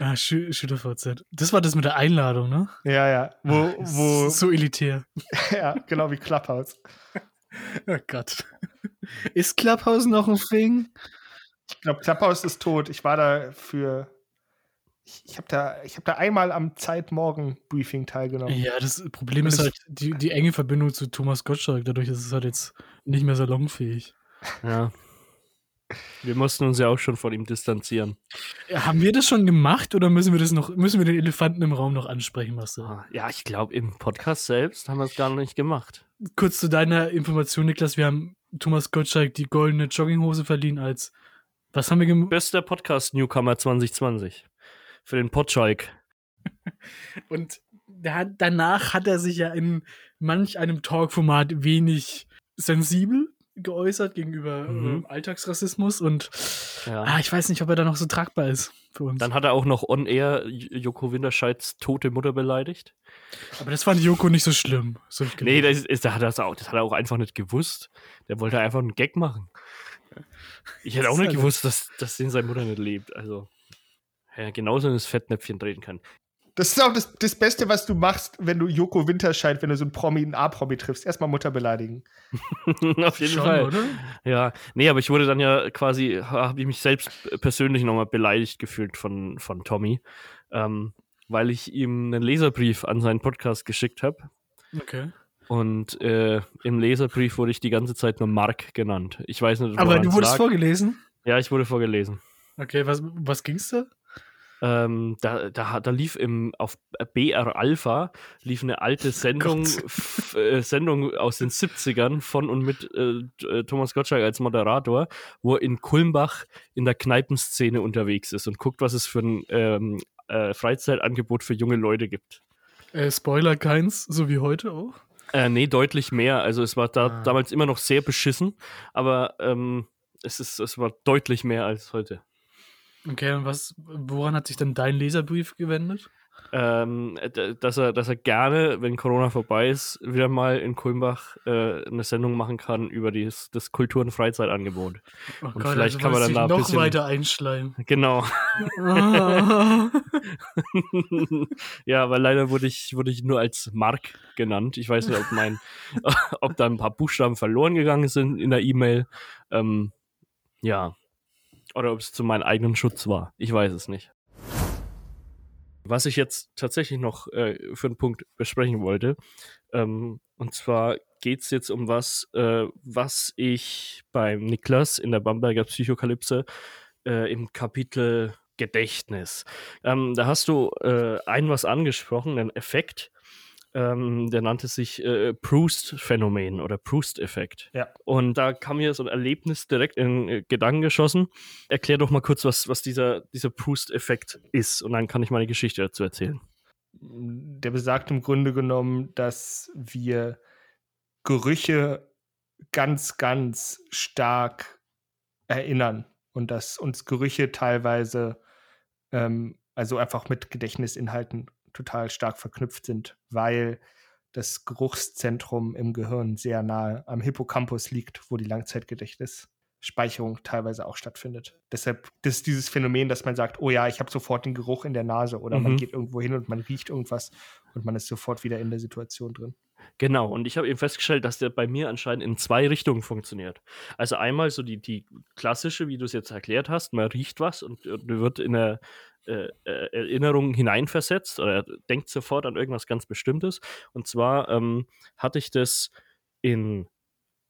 Speaker 4: Ah, Schü SchülerVZ. Das war das mit der Einladung, ne?
Speaker 1: Ja, ja. Wo,
Speaker 4: Das
Speaker 1: wo,
Speaker 4: So elitär.
Speaker 1: ja, genau wie Clubhouse.
Speaker 4: Oh Gott. Ist Clubhouse noch ein Thing?
Speaker 1: Ich glaube, Clubhouse ist tot. Ich war da für. Ich, ich habe da, ich hab da einmal am Zeitmorgen-Briefing teilgenommen.
Speaker 4: Ja, das Problem ist halt die, die enge Verbindung zu Thomas Gottschalk. Dadurch ist es halt jetzt nicht mehr salonfähig.
Speaker 2: Ja. Wir mussten uns ja auch schon von ihm distanzieren.
Speaker 4: Haben wir das schon gemacht oder müssen wir das noch, müssen wir den Elefanten im Raum noch ansprechen, Marcel?
Speaker 2: Ah, Ja, ich glaube, im Podcast selbst haben wir es gar nicht gemacht.
Speaker 4: Kurz zu deiner Information, Niklas, wir haben Thomas Gottschalk die goldene Jogginghose verliehen als was haben wir gemacht?
Speaker 2: Bester Podcast-Newcomer 2020. Für den Potschalk.
Speaker 4: Und hat, danach hat er sich ja in manch einem Talkformat wenig sensibel geäußert gegenüber
Speaker 2: Mhm.
Speaker 4: äh, Alltagsrassismus und
Speaker 2: Ja.
Speaker 4: ah, ich weiß nicht, ob er da noch so tragbar ist für uns.
Speaker 2: Dann hat er auch noch on air Joko Winterscheids tote Mutter beleidigt.
Speaker 4: Aber das fand Joko nicht so schlimm. So
Speaker 2: Nee, das, ist, das, hat das, auch, das hat er auch einfach nicht gewusst. Der wollte einfach einen Gag machen. Ich hätte auch nicht
Speaker 4: halt-
Speaker 2: gewusst, dass, dass den seine Mutter nicht lebt. Also, ja, genauso in das Fettnäpfchen treten kann.
Speaker 1: Das ist auch das, das Beste, was du machst, wenn du Joko Winterscheid, wenn du so einen Promi, einen A-Promi triffst. Erstmal Mutter beleidigen.
Speaker 2: Auf jeden
Speaker 4: Schon,
Speaker 2: Fall.
Speaker 4: oder?
Speaker 2: Ja, nee, aber ich wurde dann ja quasi, habe ich mich selbst persönlich nochmal beleidigt gefühlt von, von Tommy, ähm, weil ich ihm einen Leserbrief an seinen Podcast geschickt habe.
Speaker 4: Okay.
Speaker 2: Und äh, im Leserbrief wurde ich die ganze Zeit nur Mark genannt. Ich weiß nicht,
Speaker 4: Aber du
Speaker 2: es
Speaker 4: wurdest
Speaker 2: lag.
Speaker 4: vorgelesen?
Speaker 2: Ja, ich wurde vorgelesen.
Speaker 4: Okay, was, was ging's da?
Speaker 2: Ähm, da, da, da lief im, auf BR Alpha lief eine alte Sendung,
Speaker 4: Gott.
Speaker 2: f, äh, Sendung aus den 70ern von und mit äh, äh, Thomas Gottschalk als Moderator, wo er in Kulmbach in der Kneipenszene unterwegs ist und guckt, was es für ein ähm, äh, Freizeitangebot für junge Leute gibt.
Speaker 4: Äh, Spoiler keins, so wie heute auch.
Speaker 2: Äh, nee, deutlich mehr. Also es war da
Speaker 4: Ah.
Speaker 2: damals immer noch sehr beschissen, aber ähm, es, ist, es war deutlich mehr als heute.
Speaker 4: Okay, und was, woran hat sich denn dein Leserbrief gewendet?
Speaker 2: ähm, dass er, dass er gerne, wenn Corona vorbei ist, wieder mal in Kulmbach äh, eine Sendung machen kann über dieses, das Kultur- und Freizeitangebot.
Speaker 4: Oh
Speaker 2: Und vielleicht kann man dann da
Speaker 4: noch
Speaker 2: bisschen-
Speaker 4: weiter einschleimen.
Speaker 2: Genau.
Speaker 4: Ah.
Speaker 2: ja, aber leider wurde ich, wurde ich nur als Mark genannt. Ich weiß nicht, ob mein, ob da ein paar Buchstaben verloren gegangen sind in der E-Mail. Ähm, ja. Oder ob es zu meinem eigenen Schutz war. Ich weiß es nicht. Was ich jetzt tatsächlich noch äh, für einen Punkt besprechen wollte, ähm, und zwar geht es jetzt um was, äh, was ich beim Niklas in der Bamberger Psychokalypse äh, im Kapitel Gedächtnis. Ähm, da hast du äh, ein was angesprochen, einen Effekt, ähm, der nannte sich äh, Proust-Phänomen oder Proust-Effekt.
Speaker 1: Ja.
Speaker 2: Und da kam mir so ein Erlebnis direkt in äh, Gedanken geschossen. Erklär doch mal kurz, was, was dieser, dieser Proust-Effekt ist und dann kann ich meine Geschichte dazu erzählen.
Speaker 1: Der besagt im Grunde genommen, dass wir Gerüche ganz, ganz stark erinnern und dass uns Gerüche teilweise, ähm, also einfach mit Gedächtnisinhalten total stark verknüpft sind, weil das Geruchszentrum im Gehirn sehr nahe am Hippocampus liegt, wo die Langzeitgedächtnisspeicherung teilweise auch stattfindet. Deshalb das ist dieses Phänomen, dass man sagt, oh ja, ich habe sofort den Geruch in der Nase oder man
Speaker 2: Mhm.
Speaker 1: geht irgendwo hin und man riecht irgendwas und man ist sofort wieder in der Situation drin.
Speaker 2: Genau, und ich habe eben festgestellt, dass der bei mir anscheinend in zwei Richtungen funktioniert. Also einmal so die, die klassische, wie du es jetzt erklärt hast, man riecht was und, und wird in eine äh, äh, Erinnerung hineinversetzt oder denkt sofort an irgendwas ganz Bestimmtes. Und zwar ähm, hatte ich das in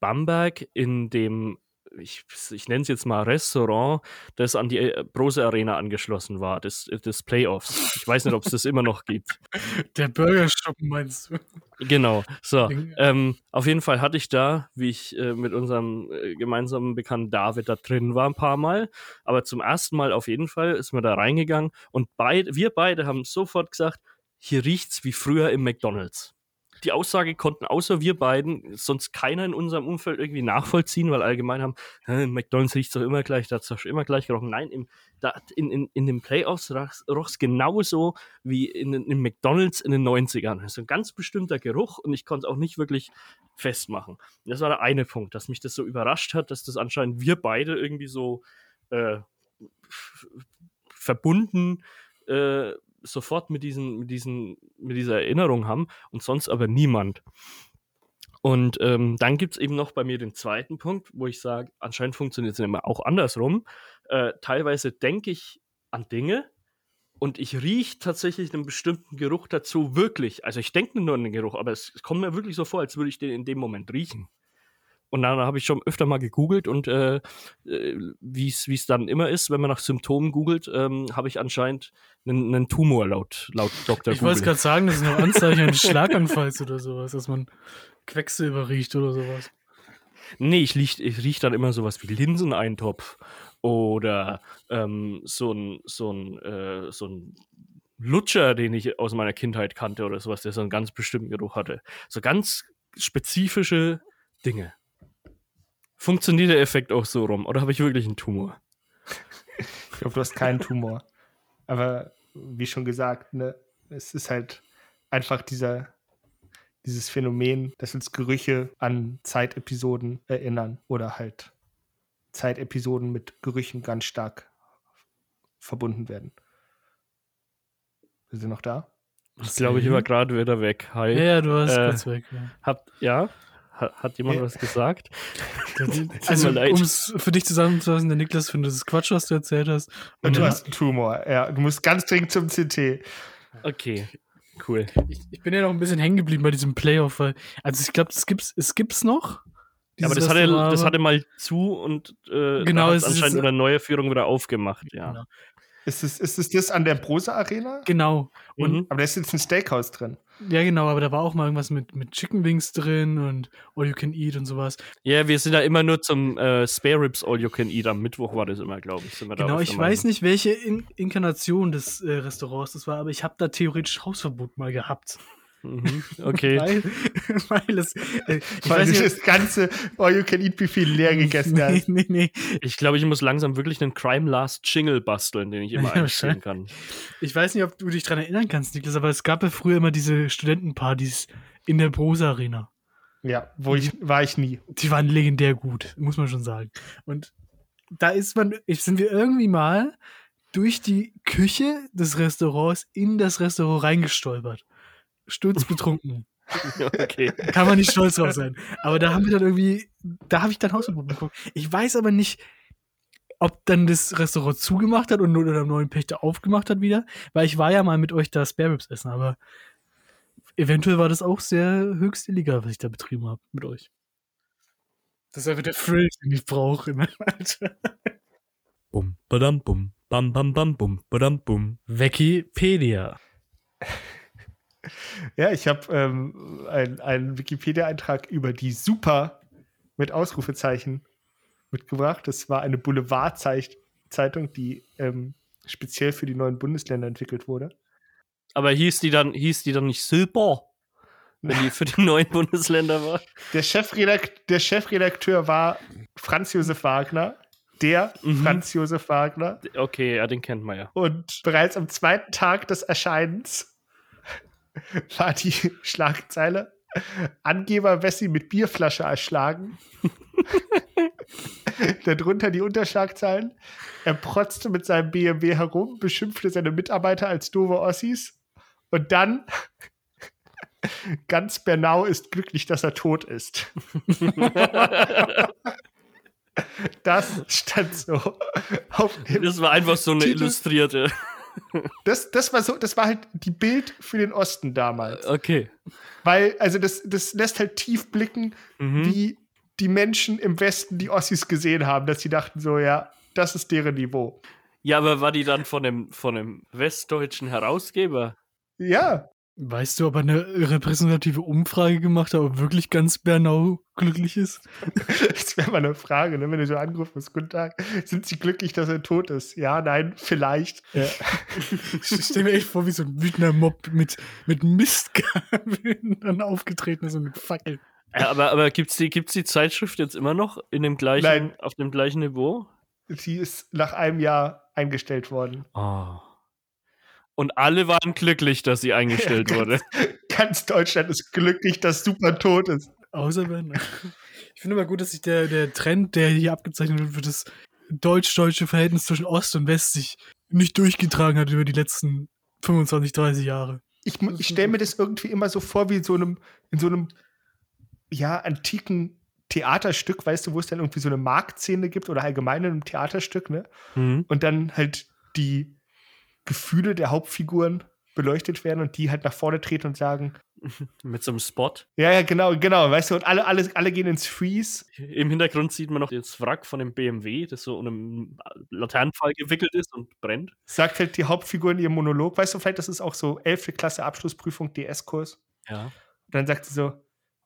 Speaker 2: Bamberg in dem, ich, ich nenne es jetzt mal Restaurant, das an die äh, Brose Arena angeschlossen war, des, des Playoffs. Ich weiß nicht, ob es das immer noch gibt.
Speaker 4: Der Burgerschuppen meinst du?
Speaker 2: Genau, so. Ähm, auf jeden Fall hatte ich da, wie ich äh, mit unserem äh, gemeinsamen Bekannten David da drin war, ein paar Mal. Aber zum ersten Mal auf jeden Fall ist man da reingegangen und beid, wir beide haben sofort gesagt, hier riecht's wie früher im McDonalds. Die Aussage konnten außer wir beiden sonst keiner in unserem Umfeld irgendwie nachvollziehen, weil allgemein haben, "Hä, im McDonalds riecht's doch immer gleich, da hat's doch immer gleich gerochen. Nein, im, da, in, in, in den Playoffs roch es genauso wie in, in McDonalds in den 90ern. Das ist ein ganz bestimmter Geruch und ich konnte es auch nicht wirklich festmachen. Das war der eine Punkt, dass mich das so überrascht hat, dass das anscheinend wir beide irgendwie so äh, verbunden äh, sofort mit, diesen, mit, diesen, mit dieser Erinnerung haben und sonst aber niemand. Und ähm, dann gibt es eben noch bei mir den zweiten Punkt, wo ich sage, anscheinend funktioniert es immer auch andersrum. Äh, teilweise denke ich an Dinge und ich rieche tatsächlich einen bestimmten Geruch dazu wirklich. Also ich denke nur an den Geruch, aber es, es kommt mir wirklich so vor, als würde ich den in dem Moment riechen. Und dann habe ich schon öfter mal gegoogelt und äh, äh, wie es dann immer ist, wenn man nach Symptomen googelt, ähm, habe ich anscheinend einen, einen Tumor laut, laut Dr.
Speaker 4: Ich wollte gerade sagen, das ist noch Anzeichen eines Schlaganfalls oder sowas, dass man Quecksilber riecht oder sowas.
Speaker 2: Nee, ich riech, ich riech dann immer sowas wie Linseneintopf oder ähm, so ein, so ein, äh, so ein Lutscher, den ich aus meiner Kindheit kannte oder sowas, der so einen ganz bestimmten Geruch hatte. So ganz spezifische Dinge. Funktioniert der Effekt auch so rum? Oder habe ich wirklich einen Tumor?
Speaker 1: Ich glaube, du hast keinen Tumor. Aber wie schon gesagt, ne, es ist halt einfach dieser, dieses Phänomen, dass uns Gerüche an Zeitepisoden erinnern oder halt Zeitepisoden mit Gerüchen ganz stark verbunden werden. Sind Sie noch da?
Speaker 2: Ich glaube, ich war gerade wieder weg. Hi.
Speaker 4: Ja, ja, du warst
Speaker 2: Äh,
Speaker 4: kurz weg. Ja.
Speaker 2: Habt, ja? Ha- Hat jemand
Speaker 1: Ja.
Speaker 2: was gesagt?
Speaker 4: Also, um es für dich zusammenzufassen, der Niklas findet es Quatsch, was du erzählt hast.
Speaker 1: Und du
Speaker 4: ja,
Speaker 1: hast einen Tumor. Ja, du musst ganz dringend zum CT.
Speaker 2: Okay, cool.
Speaker 4: ich, ich bin ja noch ein bisschen hängen geblieben bei diesem Playoff, weil, also ich glaube, es gibt's, es gibt's noch.
Speaker 2: Ja, aber das hatte, das hatte mal zu und äh,
Speaker 4: Genau, es ist
Speaker 2: anscheinend
Speaker 4: jetzt-
Speaker 2: eine neue Führung wieder aufgemacht. Ja.
Speaker 4: Genau.
Speaker 1: Ist es, ist es das an der Brose Arena?
Speaker 4: Genau. Und
Speaker 2: Mhm.
Speaker 1: Aber da ist jetzt ein Steakhouse drin.
Speaker 4: Ja, genau, aber da war auch mal irgendwas mit, mit Chicken Wings drin und All You Can Eat und sowas.
Speaker 2: Ja, wir sind da immer nur zum äh, Spare Ribs All You Can Eat. Am Mittwoch war das immer, glaube ich. Sind wir da
Speaker 4: Genau, ich weiß nicht, welche In Inkarnation des äh, Restaurants das war, aber ich habe da theoretisch Hausverbot mal gehabt.
Speaker 2: Mhm. Okay.
Speaker 4: Weil, weil es. Äh, ich
Speaker 1: Weil
Speaker 4: nicht,
Speaker 1: das ganze All You Can Eat Buffet leer gegessen
Speaker 4: nee,
Speaker 1: hast.
Speaker 4: nee, nee.
Speaker 2: Ich glaube, ich muss langsam wirklich einen Crime Last Jingle basteln, den ich immer
Speaker 4: Ja,
Speaker 2: einspielen kann.
Speaker 4: Ich weiß nicht, ob du dich dran erinnern kannst, Niklas, aber es gab ja früher immer diese Studentenpartys in der Brose Arena.
Speaker 1: Ja, wo ich war ich nie.
Speaker 4: Die waren legendär gut, muss man schon sagen. Und da ist man, sind wir irgendwie mal durch die Küche des Restaurants in das Restaurant reingestolpert. Sturzbetrunken.
Speaker 2: Okay.
Speaker 4: Kann man nicht stolz drauf sein. Aber da haben wir dann irgendwie, da habe ich dann Hausverbot bekommen. Ich weiß aber nicht, ob dann das Restaurant zugemacht hat und nur der neuen Pächter aufgemacht hat wieder, weil ich war ja mal mit euch da Spare Ribs essen, aber eventuell war das auch sehr höchste Liga, was ich da betrieben habe mit euch. Das ist einfach der Thrill, den ich brauche. Ne? Alter.
Speaker 3: Bum, badam, bum, bam, bam, bam, bum, badam, bum.
Speaker 4: Wikipedia.
Speaker 1: Ja, ich habe ähm, ein- einen Wikipedia-Eintrag über die Super mit Ausrufezeichen mitgebracht. Das war eine Boulevard-Zeitung, die ähm, speziell für die neuen Bundesländer entwickelt wurde.
Speaker 2: Aber hieß die dann, hieß die dann nicht Silber? Wenn die für die neuen Bundesländer war?
Speaker 1: Der, Chefredakt der Chefredakteur war Franz Josef Wagner, der
Speaker 2: Mhm.
Speaker 1: Franz Josef Wagner.
Speaker 2: Okay, ja, den kennt man ja.
Speaker 1: Und bereits am zweiten Tag des Erscheinens war die Schlagzeile Angeber Wessi mit Bierflasche erschlagen. Darunter die Unterschlagzeilen. Er protzte mit seinem BMW herum, beschimpfte seine Mitarbeiter als doofe Ossis. Und dann, ganz Bernau ist glücklich, dass er tot ist. Das stand so auf dem
Speaker 2: Das war einfach so eine
Speaker 1: Titel-
Speaker 2: illustrierte.
Speaker 1: Das, das war so, das war halt die Bild für den Osten damals.
Speaker 2: Okay.
Speaker 1: Weil, also das, das lässt halt tief blicken,
Speaker 2: Mhm.
Speaker 1: wie die Menschen im Westen die Ossis gesehen haben, dass sie dachten so, ja, das ist deren Niveau.
Speaker 2: Ja, aber war die dann von einem, von einem westdeutschen Herausgeber?
Speaker 1: Ja,
Speaker 4: Weißt du, ob er eine repräsentative Umfrage gemacht hat, ob wirklich ganz Bernau glücklich ist?
Speaker 1: das wäre mal eine Frage, ne? wenn du so angerufen hast, guten Tag, sind sie glücklich, dass er tot ist? Ja, nein, vielleicht. Ja.
Speaker 4: Ich stelle mir echt vor, wie so ein wütender Mob mit, mit Mistgabeln dann aufgetreten ist und mit Fackeln.
Speaker 2: Ja, aber aber gibt es die, gibt's die Zeitschrift jetzt immer noch in dem gleichen,
Speaker 1: Nein.
Speaker 2: auf dem gleichen Niveau?
Speaker 1: Sie ist nach einem Jahr eingestellt worden.
Speaker 2: Oh. Und alle waren glücklich, dass sie eingestellt
Speaker 1: Ja,
Speaker 2: wurde.
Speaker 1: Ganz Deutschland ist glücklich, dass super tot ist.
Speaker 4: Außer Bernau. Ich finde aber gut, dass sich der, der Trend, der hier abgezeichnet wird, für das deutsch-deutsche Verhältnis zwischen Ost und West sich nicht durchgetragen hat über die letzten 25, 30 Jahre.
Speaker 1: ich, ich stelle mir das irgendwie immer so vor, wie in so einem, in so einem, ja, antiken Theaterstück, weißt du, wo es dann irgendwie so eine Marktszene gibt oder allgemein in einem Theaterstück, ne?
Speaker 2: Mhm.
Speaker 1: Und dann halt die Gefühle der Hauptfiguren beleuchtet werden und die halt nach vorne treten und sagen,
Speaker 2: Mit so einem Spot.
Speaker 1: ja, ja, genau, genau, weißt du, und alle, alle, alle gehen ins Freeze.
Speaker 2: Im Hintergrund sieht man noch das Wrack von dem BMW, das so um einen Laternenpfahl gewickelt ist und brennt.
Speaker 1: Sagt halt die Hauptfigur in ihrem Monolog, weißt du, vielleicht das ist auch so 11. Klasse Abschlussprüfung DS-Kurs.
Speaker 2: Ja.
Speaker 1: Und dann sagt sie so: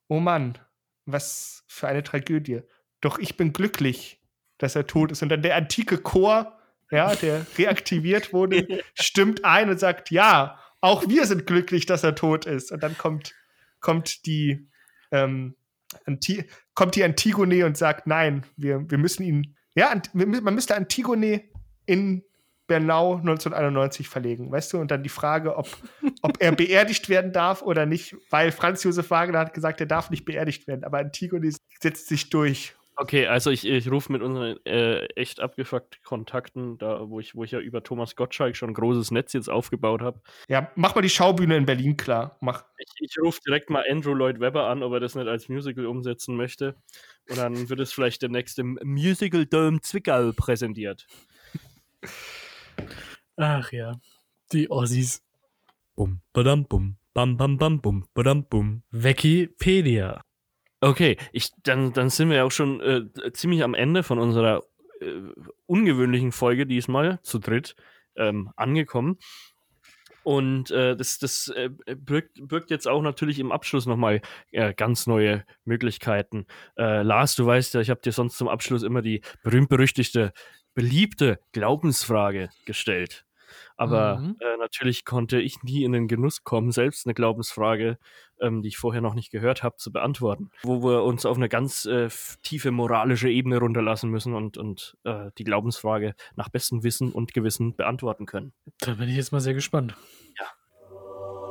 Speaker 1: Oh Mann, was für eine Tragödie. Doch ich bin glücklich, dass er tot ist. Und dann der antike Chor, ja, der reaktiviert wurde, stimmt ein und sagt: Ja, auch wir sind glücklich, dass er tot ist. Und dann kommt, kommt die, ähm, Anti kommt die Antigone und sagt, nein, wir, wir müssen ihn, ja, man müsste Antigone in Bernau 1991 verlegen, weißt du? Und dann die Frage, ob, ob er beerdigt werden darf oder nicht, weil Franz Josef Wagner hat gesagt, er darf nicht beerdigt werden, aber Antigone setzt sich durch.
Speaker 2: Okay, also ich, ich rufe mit unseren äh, echt abgefuckten Kontakten, da wo ich, wo ich ja über Thomas Gottschalk schon ein großes Netz jetzt aufgebaut habe.
Speaker 1: Ja, mach mal die Schaubühne in Berlin klar. Mach.
Speaker 2: Ich, ich rufe direkt mal Andrew Lloyd Webber an, ob er das nicht als Musical umsetzen möchte. Und dann wird es vielleicht demnächst im Musical Dome Zwickau präsentiert.
Speaker 4: Ach ja, die Ossis.
Speaker 3: Bum, badam, bum, bam, bam, bam, bum, badam, bum.
Speaker 4: Wikipedia.
Speaker 2: Okay, ich, dann, dann sind wir auch schon äh, ziemlich am Ende von unserer äh, ungewöhnlichen Folge diesmal zu dritt ähm, angekommen. Und äh, das, das äh, birgt, birgt jetzt auch natürlich im Abschluss nochmal äh, ganz neue Möglichkeiten. Äh, Lars, du weißt ja, ich habe dir sonst zum Abschluss immer die berühmt-berüchtigte, beliebte Glaubensfrage gestellt. Aber
Speaker 4: Mhm.
Speaker 2: äh, natürlich konnte ich nie in den Genuss kommen, selbst eine Glaubensfrage, ähm, die ich vorher noch nicht gehört habe, zu beantworten. Wo wir uns auf eine ganz äh, tiefe moralische Ebene runterlassen müssen und, und äh, die Glaubensfrage nach bestem Wissen und Gewissen beantworten können.
Speaker 4: Da bin ich jetzt mal sehr gespannt.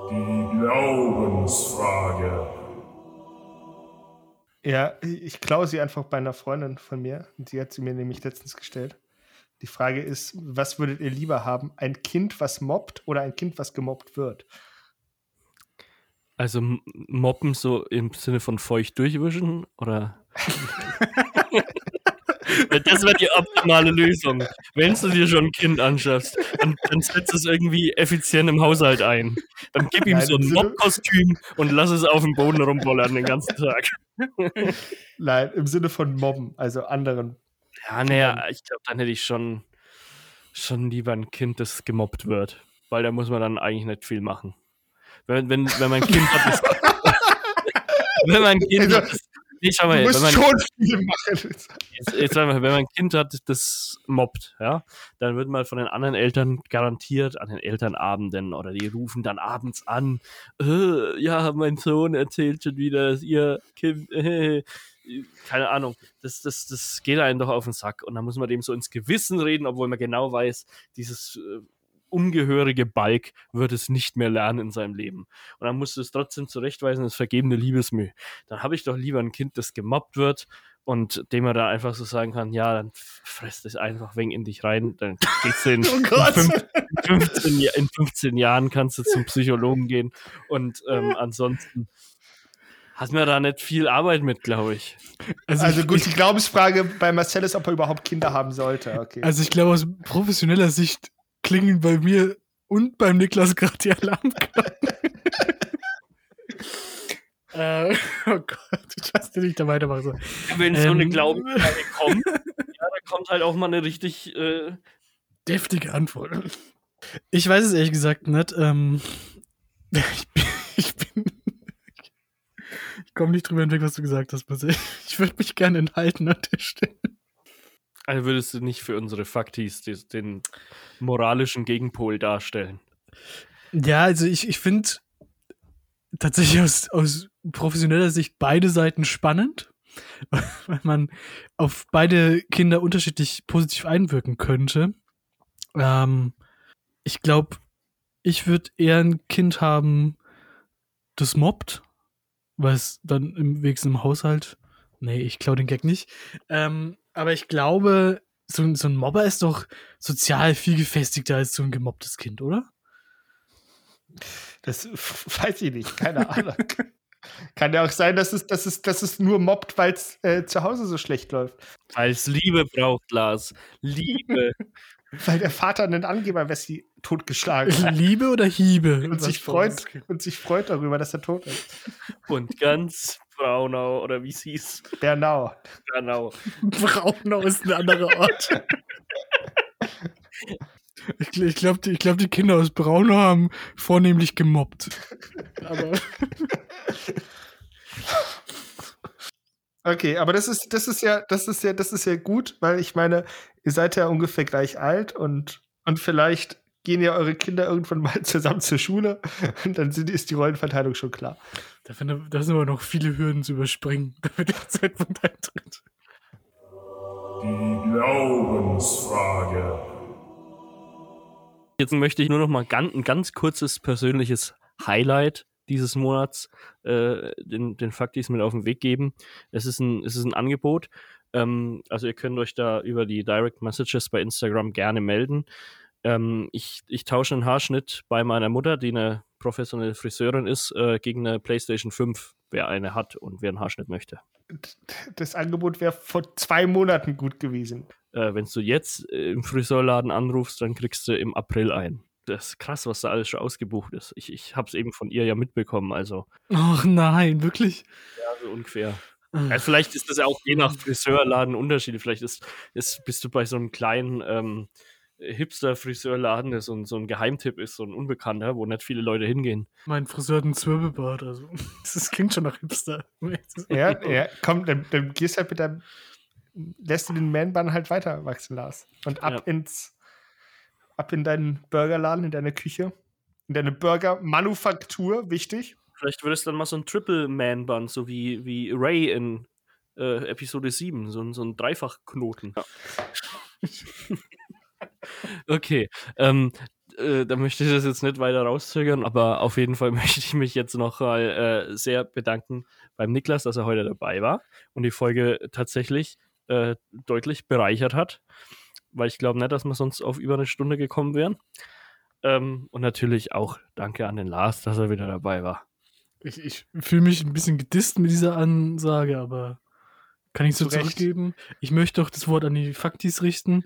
Speaker 5: Die Glaubensfrage.
Speaker 1: Ja, ich klaue sie einfach bei einer Freundin von mir. Und sie hat sie mir nämlich letztens gestellt. Die Frage ist, was würdet ihr lieber haben? Ein Kind, was mobbt oder ein Kind, was gemobbt wird?
Speaker 2: Also mobben so im Sinne von feucht durchwischen oder? Das wäre die optimale Lösung. Wenn du dir schon ein Kind anschaffst, dann, dann setz es irgendwie effizient im Haushalt ein. Dann gib ihm
Speaker 1: Nein,
Speaker 2: so ein Mob-Kostüm und lass es auf dem Boden rumbollern den ganzen Tag.
Speaker 1: Nein, im Sinne von mobben, also anderen.
Speaker 2: Ja, naja, ich glaube, dann hätte ich schon, schon lieber ein Kind, das gemobbt wird. Weil da muss man dann eigentlich nicht viel machen. Wenn, wenn, wenn mein Kind hat, das, wenn mein Kind
Speaker 1: Also,
Speaker 2: hat, das, nee, schau mal, wenn mein,
Speaker 1: schon viel machen.
Speaker 2: jetzt, jetzt sag mal, wenn mein Kind hat, das mobbt, ja, dann wird mal von den anderen Eltern garantiert an den Elternabenden oder die rufen dann abends an, äh, ja, mein Sohn erzählt schon wieder, dass ihr Kind, äh, keine Ahnung, das, das, das geht einem doch auf den Sack und dann muss man dem so ins Gewissen reden, obwohl man genau weiß, dieses äh, ungehörige Balk wird es nicht mehr lernen in seinem Leben. Und dann musst du es trotzdem zurechtweisen, das vergebene Liebesmüh. Dann habe ich doch lieber ein Kind, das gemobbt wird und dem man da einfach so sagen kann, ja, dann fresst es einfach wegen in dich rein, dann geht's in,
Speaker 1: Oh Gott.
Speaker 2: in, fünf, in, 15, Ja- in 15 Jahren kannst du zum Psychologen gehen und ähm, ansonsten hat mir da nicht viel Arbeit mit, glaube ich.
Speaker 1: Also
Speaker 4: ich,
Speaker 1: gut, die Glaubensfrage bei Marcel ist, ob er überhaupt Kinder haben sollte. Okay.
Speaker 4: Also ich glaube, aus professioneller Sicht klingen bei mir und beim Niklas gerade die Alarmglocken. äh, oh Gott, ich weiß nicht, da weitermachen soll.
Speaker 2: Wenn so eine
Speaker 4: Ähm.
Speaker 2: Glaubensfrage kommt, ja, da kommt halt auch mal eine richtig äh,
Speaker 4: Deftige Antwort. Ich weiß es ehrlich gesagt nicht. Ähm, ich bin. Ich, bin ich komme nicht drüber hinweg, was du gesagt hast, Marcel. Ich würde mich gerne enthalten an der Stelle.
Speaker 2: Also würdest du nicht für unsere Faktis den moralischen Gegenpol darstellen?
Speaker 4: Ja, also ich, ich finde tatsächlich aus, aus professioneller Sicht beide Seiten spannend, weil man auf beide Kinder unterschiedlich positiv einwirken könnte. Ähm, ich glaube, ich würde eher ein Kind haben, das mobbt, weil es dann im wenigsten im Haushalt. Nee, ich klaue den Gag nicht. Ähm, aber ich glaube, so, ein- so ein Mobber ist doch sozial viel gefestigter als so ein gemobbtes Kind, oder?
Speaker 1: Das weiß ich nicht, keine Ahnung. Kann ja auch sein, dass es, dass es, dass es nur mobbt, weil es äh, zu Hause so schlecht läuft.
Speaker 2: Weil es Liebe braucht, Lars. Liebe.
Speaker 1: Weil der Vater einen Angeber Wessi totgeschlagen hat.
Speaker 4: Liebe oder Hiebe?
Speaker 1: Und sich, freut, und sich freut darüber, dass er tot ist.
Speaker 2: Und ganz Braunau, oder wie es hieß.
Speaker 1: Bernau.
Speaker 2: Bernau.
Speaker 4: Braunau ist ein anderer Ort. Ich, ich glaube, die, ich glaub, die Kinder aus Braunau haben vornehmlich gemobbt. Aber
Speaker 1: Okay, aber das ist, das ist ja, das ist ja, das ist ja gut, weil ich meine, ihr seid ja ungefähr gleich alt und, und vielleicht gehen ja eure Kinder irgendwann mal zusammen zur Schule und dann sind, ist die Rollenverteilung schon klar.
Speaker 4: Da, finde, da sind aber noch viele Hürden zu überspringen, damit der Zeitpunkt eintritt.
Speaker 5: Die Glaubensfrage.
Speaker 2: Jetzt möchte ich nur noch mal ganz, ein ganz kurzes persönliches Highlight dieses Monats äh, den, den Faktis mit auf den Weg geben. Es ist ein, es ist ein Angebot. Ähm, also ihr könnt euch da über die Direct Messages bei Instagram gerne melden. Ähm, ich, ich tausche einen Haarschnitt bei meiner Mutter, die eine professionelle Friseurin ist, äh, gegen eine PlayStation 5, wer eine hat und wer einen Haarschnitt möchte.
Speaker 1: Das Angebot wäre vor zwei Monaten gut gewesen.
Speaker 2: Äh, Wenn du jetzt äh, im Friseurladen anrufst, dann kriegst du im April ein. Das ist krass, was da alles schon ausgebucht ist. Ich, ich habe es eben von ihr ja mitbekommen, also
Speaker 4: Ach nein, wirklich?
Speaker 2: ja, so ungefähr. Ja, vielleicht ist das ja auch je nach Friseurladen Unterschiede. Vielleicht ist, ist, bist du bei so einem kleinen ähm, Hipster-Friseurladen, der so ein, so ein Geheimtipp ist, so ein Unbekannter, wo nicht viele Leute hingehen.
Speaker 4: Mein Friseur hat einen Zwirbelbart, also das klingt schon nach Hipster.
Speaker 1: Ja, ja, komm, dann, dann gehst halt mit deinem, lässt du den Man-Bun halt weiter wachsen, Lars. Und ab
Speaker 2: Ja.
Speaker 1: ins, ab in deinen Burgerladen, in deine Küche, in deine Burger-Manufaktur, wichtig.
Speaker 2: Vielleicht wird es dann mal so ein Triple-Man-Bun, so wie, wie Ray in äh, Episode 7, so, ein- so ein Dreifachknoten. okay, ähm, äh, da möchte ich das jetzt nicht weiter rauszögern, aber auf jeden Fall möchte ich mich jetzt noch mal äh, sehr bedanken beim Niklas, dass er heute dabei war und die Folge tatsächlich äh, deutlich bereichert hat, weil ich glaube nicht, dass wir sonst auf über eine Stunde gekommen wären. Ähm, und natürlich auch danke an den Lars, dass er wieder dabei war.
Speaker 4: Ich, ich fühle mich ein bisschen gedisst mit dieser Ansage, aber kann ich so
Speaker 1: Zu Recht.
Speaker 4: zurückgeben. Ich möchte doch das Wort an die Faktis richten.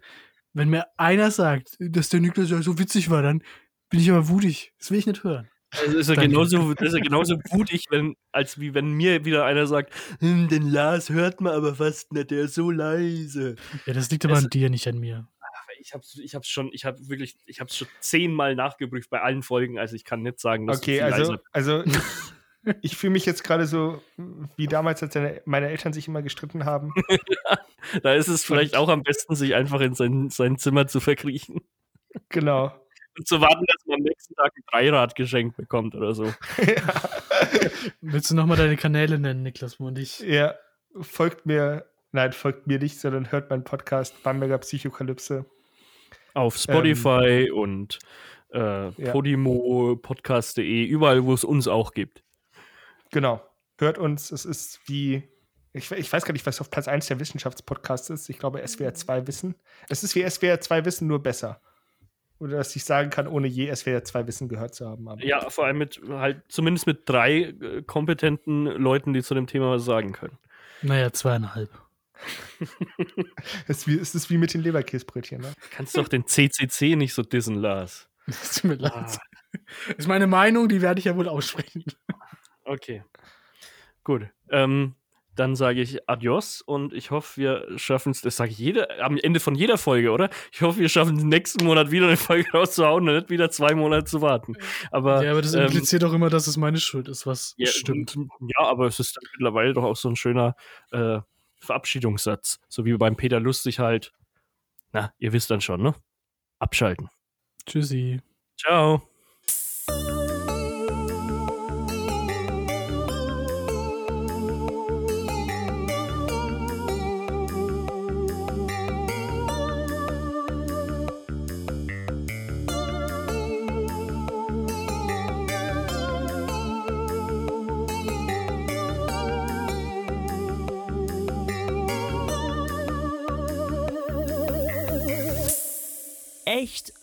Speaker 4: Wenn mir einer sagt, dass der Niklas ja so witzig war, dann bin ich aber wutig. Das will ich nicht hören.
Speaker 2: Das ist ja
Speaker 4: Danke.
Speaker 2: genauso, das ist ja genauso wutig, wenn, als wie wenn mir wieder einer sagt, hm, den Lars hört man aber fast nicht, der ist so leise.
Speaker 4: Ja, das liegt aber
Speaker 2: Es-
Speaker 4: an dir, nicht an mir.
Speaker 2: Ich hab's, ich hab's schon, ich hab wirklich, ich hab's schon zehnmal nachgeprüft bei allen Folgen, also ich kann nicht sagen, dass
Speaker 1: Okay,
Speaker 2: du viel
Speaker 1: also,
Speaker 2: leiser
Speaker 1: also ich, fühle mich jetzt gerade so wie damals, als meine Eltern sich immer gestritten haben.
Speaker 2: Da ist es vielleicht auch am besten, sich einfach in sein, sein Zimmer zu verkriechen
Speaker 1: genau.
Speaker 2: Und zu warten, dass man am nächsten Tag ein Dreirad geschenkt bekommt oder so.
Speaker 4: Willst du nochmal deine Kanäle nennen, Niklas und ich?
Speaker 1: Ja, folgt mir, nein, folgt mir nicht, sondern hört meinen Podcast Bamberger Psychokalypse.
Speaker 2: Auf Spotify und äh,
Speaker 1: ja.
Speaker 2: Podimo, Podcast.de, überall, wo es uns auch gibt.
Speaker 1: Genau. Hört uns, es ist wie, ich, ich weiß gar nicht, was auf Platz 1 der Wissenschaftspodcast ist. Ich glaube, SWR 2 Wissen. Es ist wie SWR 2 Wissen, nur besser. Oder dass ich sagen kann, ohne je SWR 2 Wissen gehört zu haben. Aber
Speaker 2: Ja, vor allem mit halt zumindest mit drei äh, kompetenten Leuten, die zu dem Thema was sagen können.
Speaker 4: Naja, zweieinhalb.
Speaker 1: es, ist wie, es ist wie mit den Leberkäsbrötchen. Ne?
Speaker 2: Kannst doch den CCC nicht so dissen, Lars.
Speaker 4: Es tut mir leid. Das ist meine Meinung, die werde ich ja wohl aussprechen.
Speaker 2: Okay. Gut. Ähm, dann sage ich Adios und ich hoffe, wir schaffen es, das sage ich jeder, am Ende von jeder Folge, oder? Ich hoffe, wir schaffen es nächsten Monat wieder eine Folge rauszuhauen und nicht wieder zwei Monate zu warten. Aber,
Speaker 4: ja, aber das
Speaker 2: ähm,
Speaker 4: impliziert auch immer, dass es meine Schuld ist, was
Speaker 2: ja,
Speaker 4: stimmt.
Speaker 2: Ja, aber es ist dann mittlerweile doch auch so ein schöner äh, Verabschiedungssatz. So wie beim Peter Lustig halt. Na, ihr wisst dann schon, ne? Abschalten.
Speaker 4: Tschüssi.
Speaker 2: Ciao.